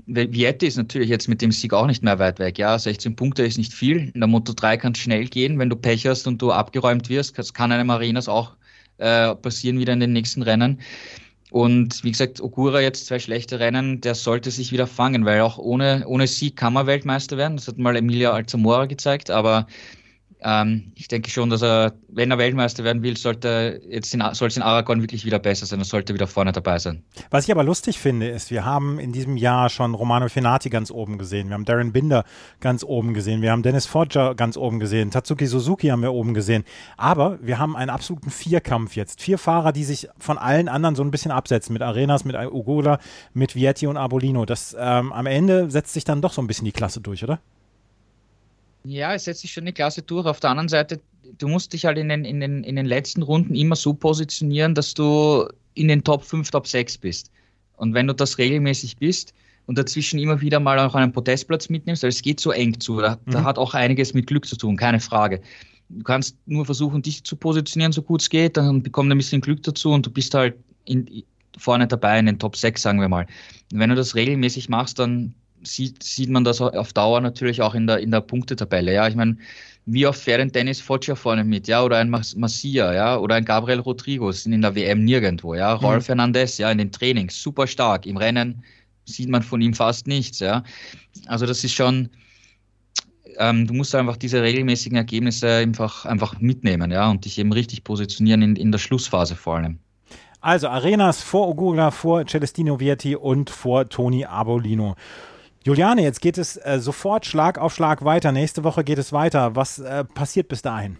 Vietti ist natürlich jetzt mit dem Sieg auch nicht mehr weit weg. Ja, 16 Punkte ist nicht viel. In der Moto 3 kann es schnell gehen, wenn du Pech hast und du abgeräumt wirst. Das kann einem Arenas auch äh, passieren wieder in den nächsten Rennen. Und wie gesagt, Ogura jetzt zwei schlechte Rennen, der sollte sich wieder fangen, weil auch ohne, ohne Sieg kann man Weltmeister werden. Das hat mal Emilia Alzamora gezeigt, aber ähm, ich denke schon, dass er, wenn er Weltmeister werden will, sollte jetzt in, soll es in Aragon wirklich wieder besser sein. Er sollte wieder vorne dabei sein. Was ich aber lustig finde, ist, wir haben in diesem Jahr schon Romano Fenati ganz oben gesehen. Wir haben Darren Binder ganz oben gesehen. Wir haben Dennis Foggia ganz oben gesehen. Tatsuki Suzuki haben wir oben gesehen. Aber wir haben einen absoluten Vierkampf jetzt. Vier Fahrer, die sich von allen anderen so ein bisschen absetzen. Mit Arenas, mit Ugola, mit Vietti und Abolino. Das ähm, am Ende setzt sich dann doch so ein bisschen die Klasse durch, oder? Ja, es setzt sich schon eine Klasse durch. Auf der anderen Seite, du musst dich halt in den, in den, in den letzten Runden immer so positionieren, dass du in den Top 5, Top 6 bist. Und wenn du das regelmäßig bist und dazwischen immer wieder mal auch einen Podestplatz mitnimmst, weil es geht so eng zu, da, mhm. da hat auch einiges mit Glück zu tun, keine Frage. Du kannst nur versuchen, dich zu positionieren, so gut es geht, dann bekommt ein bisschen Glück dazu und du bist halt in, vorne dabei in den Top 6, sagen wir mal. Und wenn du das regelmäßig machst, dann sieht, sieht man das auf Dauer natürlich auch in der, in der Punktetabelle. Ja, ich meine, wie oft fährt ein Dennis Foggia vorne mit, ja, oder ein Masia, ja, oder ein Gabriel Rodrigo sind in der WM nirgendwo, ja, mhm. Rolf Hernandez, ja, in den Trainings super stark, im Rennen sieht man von ihm fast nichts, ja. Also das ist schon, ähm, du musst einfach diese regelmäßigen Ergebnisse einfach, einfach mitnehmen, ja, und dich eben richtig positionieren in, in der Schlussphase vor allem. Also Arenas vor Ogura, vor Celestino Vietti und vor Toni Abolino. Juliane, jetzt geht es äh, sofort Schlag auf Schlag weiter. Nächste Woche geht es weiter. Was äh, passiert bis dahin?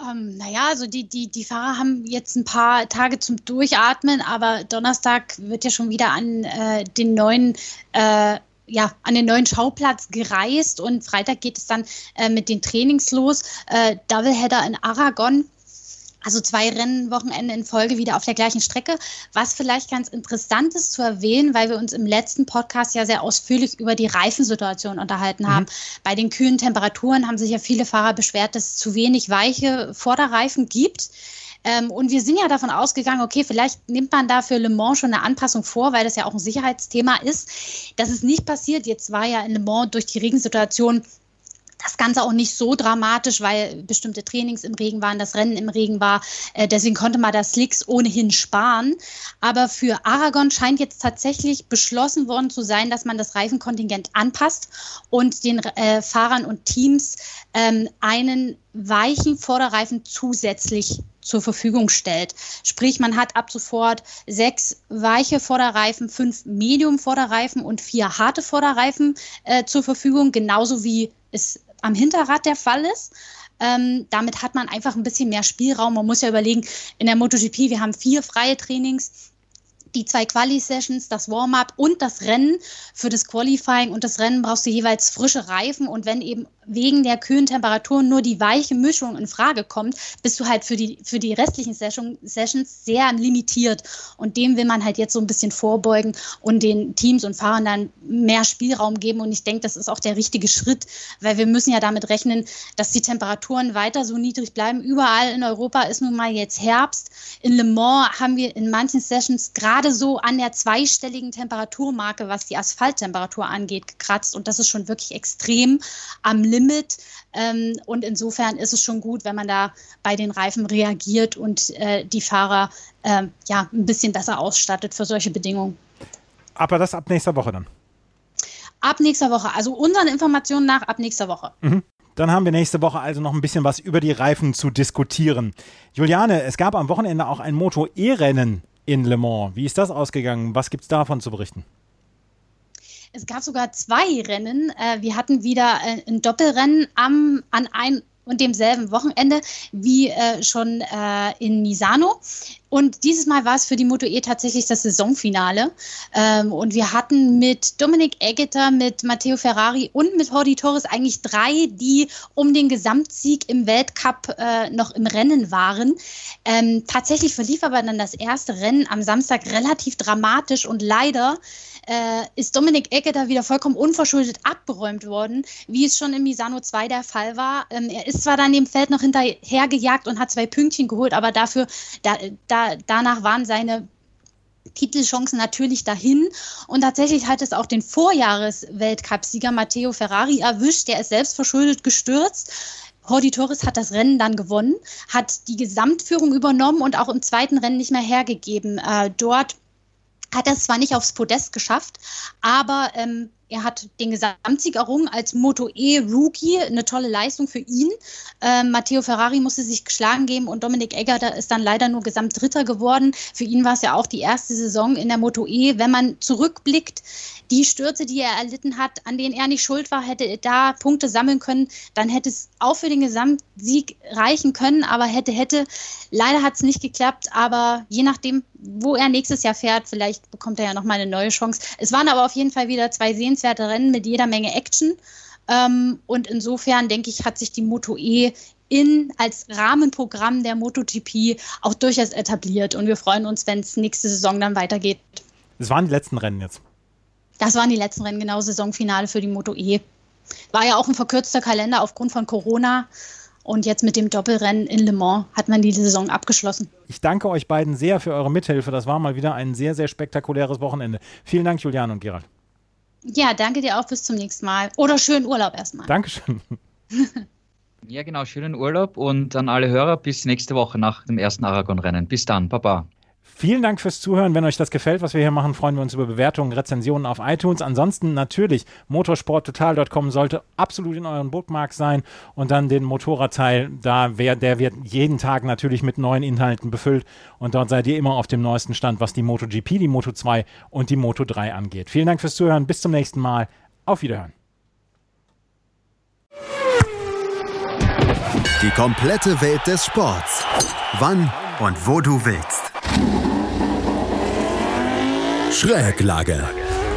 Ähm, naja, also die, die, die Fahrer haben jetzt ein paar Tage zum Durchatmen, aber Donnerstag wird ja schon wieder an äh, den neuen äh, ja, an den neuen Schauplatz gereist und Freitag geht es dann äh, mit den Trainings los. Äh, Doubleheader in Aragon also zwei Rennwochenende in Folge wieder auf der gleichen Strecke. Was vielleicht ganz interessant ist zu erwähnen, weil wir uns im letzten Podcast ja sehr ausführlich über die Reifensituation unterhalten mhm. haben. Bei den kühlen Temperaturen haben sich ja viele Fahrer beschwert, dass es zu wenig weiche Vorderreifen gibt. Ähm, und wir sind ja davon ausgegangen, okay, vielleicht nimmt man da für Le Mans schon eine Anpassung vor, weil das ja auch ein Sicherheitsthema ist. Das ist nicht passiert. Jetzt war ja in Le Mans durch die Regensituation das Ganze auch nicht so dramatisch, weil bestimmte Trainings im Regen waren, das Rennen im Regen war. Äh, deswegen konnte man das Slicks ohnehin sparen. Aber für Aragon scheint jetzt tatsächlich beschlossen worden zu sein, dass man das Reifenkontingent anpasst und den äh, Fahrern und Teams ähm, einen weichen Vorderreifen zusätzlich zur Verfügung stellt. Sprich, man hat ab sofort sechs weiche Vorderreifen, fünf Medium-Vorderreifen und vier harte Vorderreifen äh, zur Verfügung, genauso wie es am Hinterrad der Fall ist. Ähm, damit hat man einfach ein bisschen mehr Spielraum. Man muss ja überlegen, in der MotoGP, wir haben vier freie Trainings, die zwei Quali-Sessions, das Warm-up und das Rennen. Für das Qualifying und das Rennen brauchst du jeweils frische Reifen und wenn eben wegen der kühlen Temperaturen nur die weiche Mischung in Frage kommt, bist du halt für die, für die restlichen Session, Sessions sehr limitiert. Und dem will man halt jetzt so ein bisschen vorbeugen und den Teams und Fahrern dann mehr Spielraum geben. Und ich denke, das ist auch der richtige Schritt, weil wir müssen ja damit rechnen, dass die Temperaturen weiter so niedrig bleiben. Überall in Europa ist nun mal jetzt Herbst. In Le Mans haben wir in manchen Sessions gerade so an der zweistelligen Temperaturmarke, was die Asphalttemperatur angeht, gekratzt. Und das ist schon wirklich extrem am Limit Limit. Ähm, und insofern ist es schon gut, wenn man da bei den Reifen reagiert und äh, die Fahrer äh, ja ein bisschen besser ausstattet für solche Bedingungen. Aber das ab nächster Woche dann? Ab nächster Woche. Also unseren Informationen nach ab nächster Woche. Mhm. Dann haben wir nächste Woche also noch ein bisschen was über die Reifen zu diskutieren. Juliane, es gab am Wochenende auch ein Moto-E-Rennen in Le Mans. Wie ist das ausgegangen? Was gibt es davon zu berichten? Es gab sogar zwei Rennen. Äh, wir hatten wieder äh, ein Doppelrennen am, an ein und demselben Wochenende wie äh, schon in Misano. Und dieses Mal war es für die Moto E tatsächlich das Saisonfinale. Ähm, und wir hatten mit Dominik Eggeter, mit Matteo Ferrari und mit Hordi Torres eigentlich drei, die um den Gesamtsieg im Weltcup äh, noch im Rennen waren. Ähm, tatsächlich verlief aber dann das erste Rennen am Samstag relativ dramatisch und leider äh, ist Dominik da wieder vollkommen unverschuldet abgeräumt worden, wie es schon im Misano 2 der Fall war. Ähm, er ist zwar dann dem Feld noch hinterhergejagt und hat zwei Pünktchen geholt, aber dafür, da, da, danach waren seine Titelchancen natürlich dahin. Und tatsächlich hat es auch den Vorjahres-Weltcupsieger Matteo Ferrari erwischt. Der ist selbst verschuldet gestürzt. Hordi Torres hat das Rennen dann gewonnen, hat die Gesamtführung übernommen und auch im zweiten Rennen nicht mehr hergegeben. Äh, dort hat er es zwar nicht aufs Podest geschafft, aber ähm, er hat den Gesamtsieg errungen als Moto E Rookie, eine tolle Leistung für ihn. Ähm, Matteo Ferrari musste sich geschlagen geben und Dominik Egger ist dann leider nur Gesamtdritter geworden. Für ihn war es ja auch die erste Saison in der Moto E. Wenn man zurückblickt, die Stürze, die er erlitten hat, an denen er nicht schuld war, hätte er da Punkte sammeln können, dann hätte es auch für den Gesamtsieg reichen können, aber hätte, hätte. Leider hat es nicht geklappt, aber je nachdem, wo er nächstes Jahr fährt, vielleicht bekommt er ja nochmal eine neue Chance. Es waren aber auf jeden Fall wieder zwei sehenswerte Rennen mit jeder Menge Action. Ähm, und insofern, denke ich, hat sich die Moto E in, als Rahmenprogramm der MotoGP auch durchaus etabliert. Und wir freuen uns, wenn es nächste Saison dann weitergeht. Es waren die letzten Rennen jetzt. Das waren die letzten Rennen, genau Saisonfinale für die Moto E. War ja auch ein verkürzter Kalender aufgrund von Corona. Und jetzt mit dem Doppelrennen in Le Mans hat man die Saison abgeschlossen. Ich danke euch beiden sehr für eure Mithilfe. Das war mal wieder ein sehr, sehr spektakuläres Wochenende. Vielen Dank, Julian und Gerald. Ja, danke dir auch. Bis zum nächsten Mal. Oder schönen Urlaub erstmal. Dankeschön. ja, genau. Schönen Urlaub und an alle Hörer bis nächste Woche nach dem ersten Aragon-Rennen. Bis dann. Baba. Vielen Dank fürs Zuhören. Wenn euch das gefällt, was wir hier machen, freuen wir uns über Bewertungen, Rezensionen auf iTunes. Ansonsten natürlich motorsporttotal.com sollte absolut in euren Bookmarks sein und dann den Motorradteil, da wär, der wird jeden Tag natürlich mit neuen Inhalten befüllt und dort seid ihr immer auf dem neuesten Stand, was die MotoGP, die Moto 2 und die Moto 3 angeht. Vielen Dank fürs Zuhören. Bis zum nächsten Mal. Auf Wiederhören. Die komplette Welt des Sports. Wann und wo du willst. Schräglage.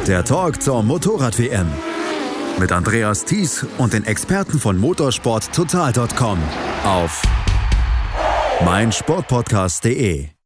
Der Talk zur Motorrad-WM. Mit Andreas Thies und den Experten von motorsporttotal.com auf meinsportpodcast.de.